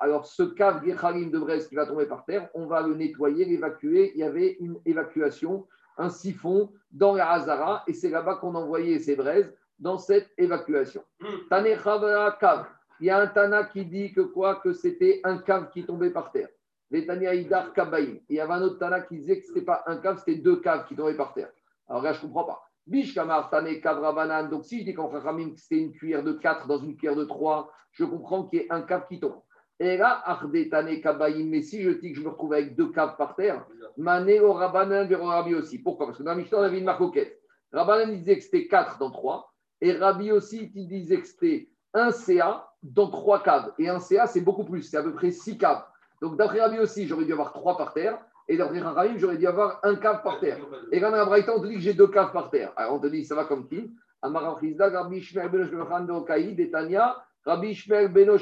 Alors, ce cave gechalim de Brest qui va tomber par terre, on va le nettoyer, l'évacuer. Il y avait une évacuation, un siphon dans la Hazara, et c'est là-bas qu'on envoyait ces braises dans cette évacuation. Chavara cave. Il y a un Tana qui dit que quoi Que c'était un cave qui tombait par terre. Les Tania Idar Kabaïm. Il y avait un autre Tana qui disait que ce n'était pas un cave, c'était deux caves qui tombaient par terre. Alors là, je ne comprends pas. Bish Kamar Tane Kavra Banan. Donc si je dis qu'en Chachamim, que c'était une cuillère de 4 dans une cuillère de 3, je comprends qu'il y ait un cave qui tombe. Et là, Arde Tane Kabaïm. Mais si je dis que je me retrouve avec deux caves par terre, Mané au Rabanan vers Rabbi aussi. Pourquoi? Parce que dans la Mishnah, on avait une marcoquette. Rabanan disait que c'était 4 dans 3. Et Rabbi aussi, que c'était un CA dans trois caves. Et un CA, c'est beaucoup plus, c'est à peu près six caves. Donc d'après Rabbi aussi, j'aurais dû avoir trois par terre. Et d'après Rahim, j'aurais dû avoir un cave par terre. Et quand on a Braïta, on te dit que j'ai deux caves par terre. Alors on te dit, ça va comme qui? Rabbi Ishmael ben Shemechan de Okaï, Betania, Rabbi Ishmael ben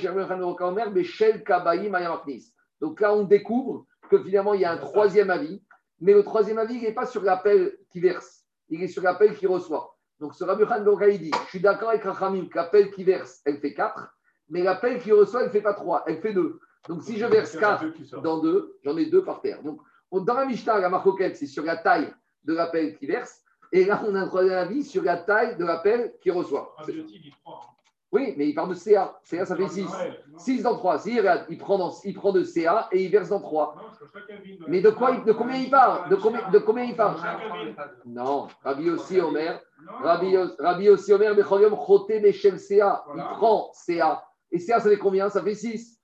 Kabaïm Ayamaknis. Donc là, on découvre que finalement, il y a un troisième avis. Mais le troisième avis, il n'est pas sur l'appel qui verse, il est sur l'appel qui reçoit. Donc ce Rabbi Khan Dokaï dit Je suis d'accord avec Rachamim que l'appel qui verse, elle fait 4, mais l'appel qui reçoit, elle ne fait pas 3, elle fait 2. Donc si je verse 4 dans 2, j'en ai 2 par terre. Donc on- dans la Mishnah, la marcoquette, c'est sur la taille de l'appel qui verse. Et là, on a un troisième avis sur la taille de l'appel qui reçoit. Prend. Oui, mais il parle de CA. CA, ça fait 6. 6 dans 3. Si, regarde, il prend, dans- il prend de CA et il verse dans 3. Non, parce que chaque cabine doit- Mais de, quoi, il- de combien il parle? De combien, de combien il cabine. Non, Rabbi aussi Omer. Rabbi, Rabbi aussi Omer, Bechorium, Choté, Meshel, CA. Il prend CA. Et CA, ça fait combien? Ça fait 6.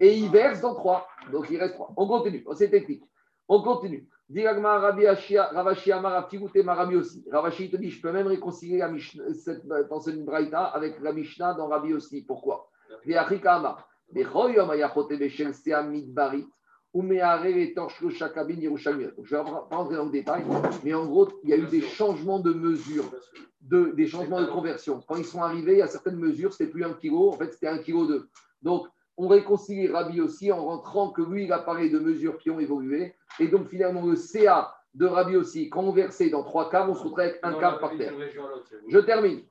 Et il verse dans 3. Donc il reste 3. On continue. C'est technique. On continue. Diragma Rabbi Ravashi Amar Marabi aussi. Ravashi te dit je peux même réconcilier la cette pensée de Braïta avec la Mishnah dans Rabbi aussi. Pourquoi? Donc, Je vais pas rentrer dans le détail, mais en gros, il y a eu des changements de mesure, de, des changements de conversion. Quand ils sont arrivés, à certaines mesures, c'était plus un kilo, en fait, c'était un kilo deux. Donc, on réconcilie Rabbi aussi en rentrant que lui, il a parlé de mesures qui ont évolué. Et donc, finalement, le CA de Rabbi aussi, quand on versait dans trois caves, on se retrouve avec un cave par terre. Je termine.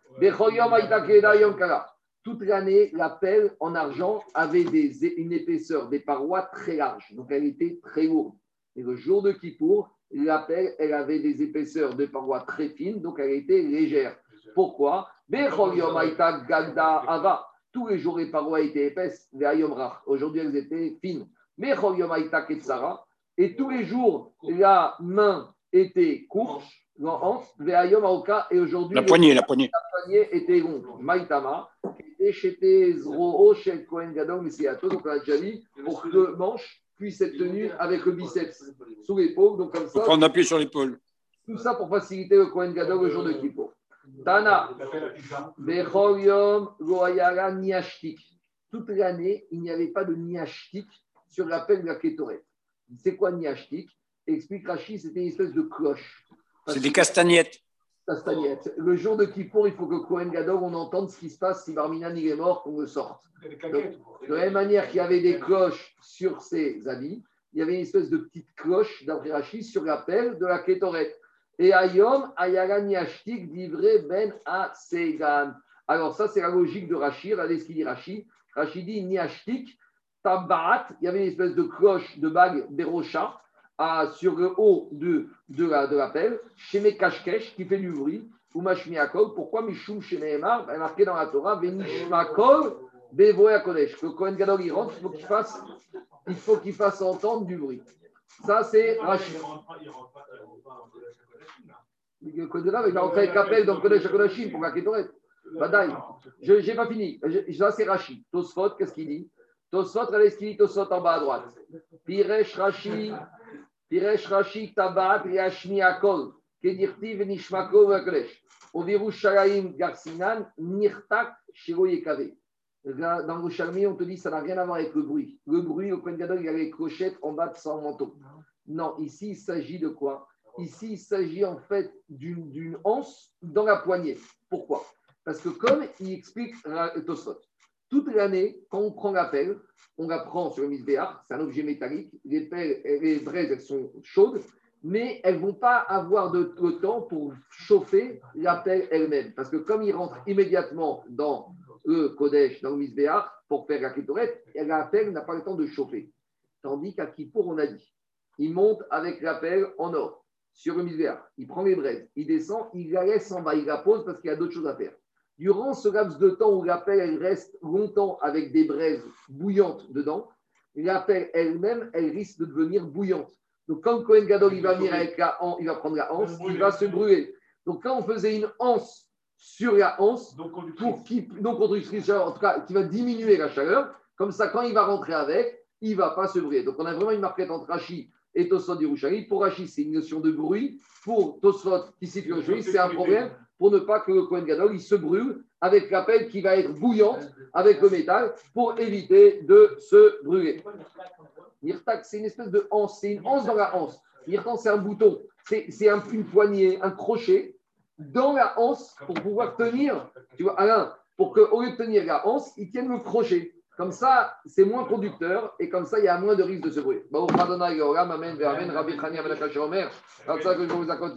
Toute l'année, la pelle en argent avait des, une épaisseur des parois très larges, donc elle était très lourde. Et le jour de Kippour, la pelle, elle avait des épaisseurs de parois très fines, donc elle était légère. Pourquoi? Ava. Tous les jours, les parois étaient épaisses. Aujourd'hui, elles étaient fines. Etsara. Et tous les jours, la main était courte. Et aujourd'hui, La poignée, la poignée. poignet était long. Maïtama, et chété Zroo, Shel Kohen Gadol, Messiato, donc on a déjà dit, pour que le manche puisse être tenu avec le biceps sous l'épaule, donc comme ça, prendre appui sur l'épaule. tout ça pour faciliter le Kohen Gadol le jour de Kippour. Tana. Toute l'année, il n'y avait pas de Niashtik sur l'appel de la Kétoret. C'est quoi Niashtik? Explique Rachid, c'était une espèce de cloche. C'est des castagnettes. Castagnette. Le jour de Kippour, il faut que Kohen Gadol, on entende ce qui se passe si Barminan il est mort, qu'on le sorte. De la même manière qu'il y avait des cloches sur ses habits, il y avait une espèce de petite cloche d'après Rachid sur l'appel de la Kétoret. Et Ayom, Ayara Niashtik, livré Ben à Segan. Alors, ça, c'est la logique de Rachid. Regardez ce qu'il dit Rachid. Rachid dit Niashtik, Tabarat. Il y avait une espèce de cloche de bague Berocha sur le haut de, la- l'appel. Sheme Kashkesh, qui fait du bruit. Ou Mashmiakol. Pourquoi Mishum Shemeemar Il est marqué dans la Torah Venishmakol. Bevoé à Kodesh, que Kohen Gadol il rentre, il faut qu'il fasse, il faut qu'il fasse entendre du bruit. Ça, c'est Rachid. Il va rentrer avec Kapel dans Kodesh Kodashim pour la Kétoret. Badaï. Je n'ai pas fini. Ça, c'est Rachid. Tosfot, qu'est-ce qu'il dit? Tosfot, regardez ce qu'il dit Tosfot en bas à droite. Piresh Rashi, Piresh Rashi, Tabat, Yashmi Akol, Kedirti, Venishmako, Vakodesh. Oviru Shalaim, Garsinan, Nirtak, Shiro Yekave. Là, Dans le Shalmi, on te dit ça n'a rien à voir avec le bruit. Le bruit, au Kohen Gadol, il y a les clochettes en bas de son manteau. Non, ici, il s'agit de quoi? Ici, il s'agit en fait d'une anse dans la poignée. Pourquoi? Parce que comme il explique Tosfot, toute l'année, quand on prend la pelle, on la prend sur le misbéar, c'est un objet métallique, les, pelles, les braises, elles sont chaudes, mais elles ne vont pas avoir de, temps pour chauffer la pelle elle-même. Parce que comme il rentre immédiatement dans le Kodesh, dans le misbéar, pour faire la kétorette, la pelle n'a pas le temps de chauffer. Tandis qu'à Kippour, on a dit, il monte avec la pelle en or sur le misbéar, il prend les braises, il descend, il la laisse en bas, il la pose parce qu'il y a d'autres choses à faire. Durant ce laps de temps où la pelle elle reste longtemps avec des braises bouillantes dedans, la pelle elle-même, elle risque de devenir bouillante. Donc quand Cohen Gadol il va venir avec la han- il va prendre la hanse, il va se brûler. Donc quand on faisait une hanse sur la hanse, Donc, pour qui, non conductrice chaleur, en tout cas, qui va diminuer la chaleur. Comme ça, quand il va rentrer avec, il ne va pas se brûler. Donc, on a vraiment une marquette entre Rachi et Tosfot Yerushalmi. Pour Rachi, c'est une notion de bruit. Pour Tosfot, qui Yerushalmi, c'est un problème pour ne pas que le Kohen Gadol il se brûle avec la pelle qui va être bouillante avec le métal pour éviter de se brûler. Nirtak, c'est une espèce de anse, c'est une anse dans la anse. Nirtak, c'est un bouton, c'est un, une poignée, un crochet dans la anse pour pouvoir tenir, tu vois, Alain, pour qu'au lieu de tenir la anse, ils tiennent le crochet. Comme ça, c'est moins conducteur et comme ça, il y a moins de risque de se brûler. Amen, Amen, Rabbi Chania, Ben Akash Omer. Comme ça que je vous accorde ici.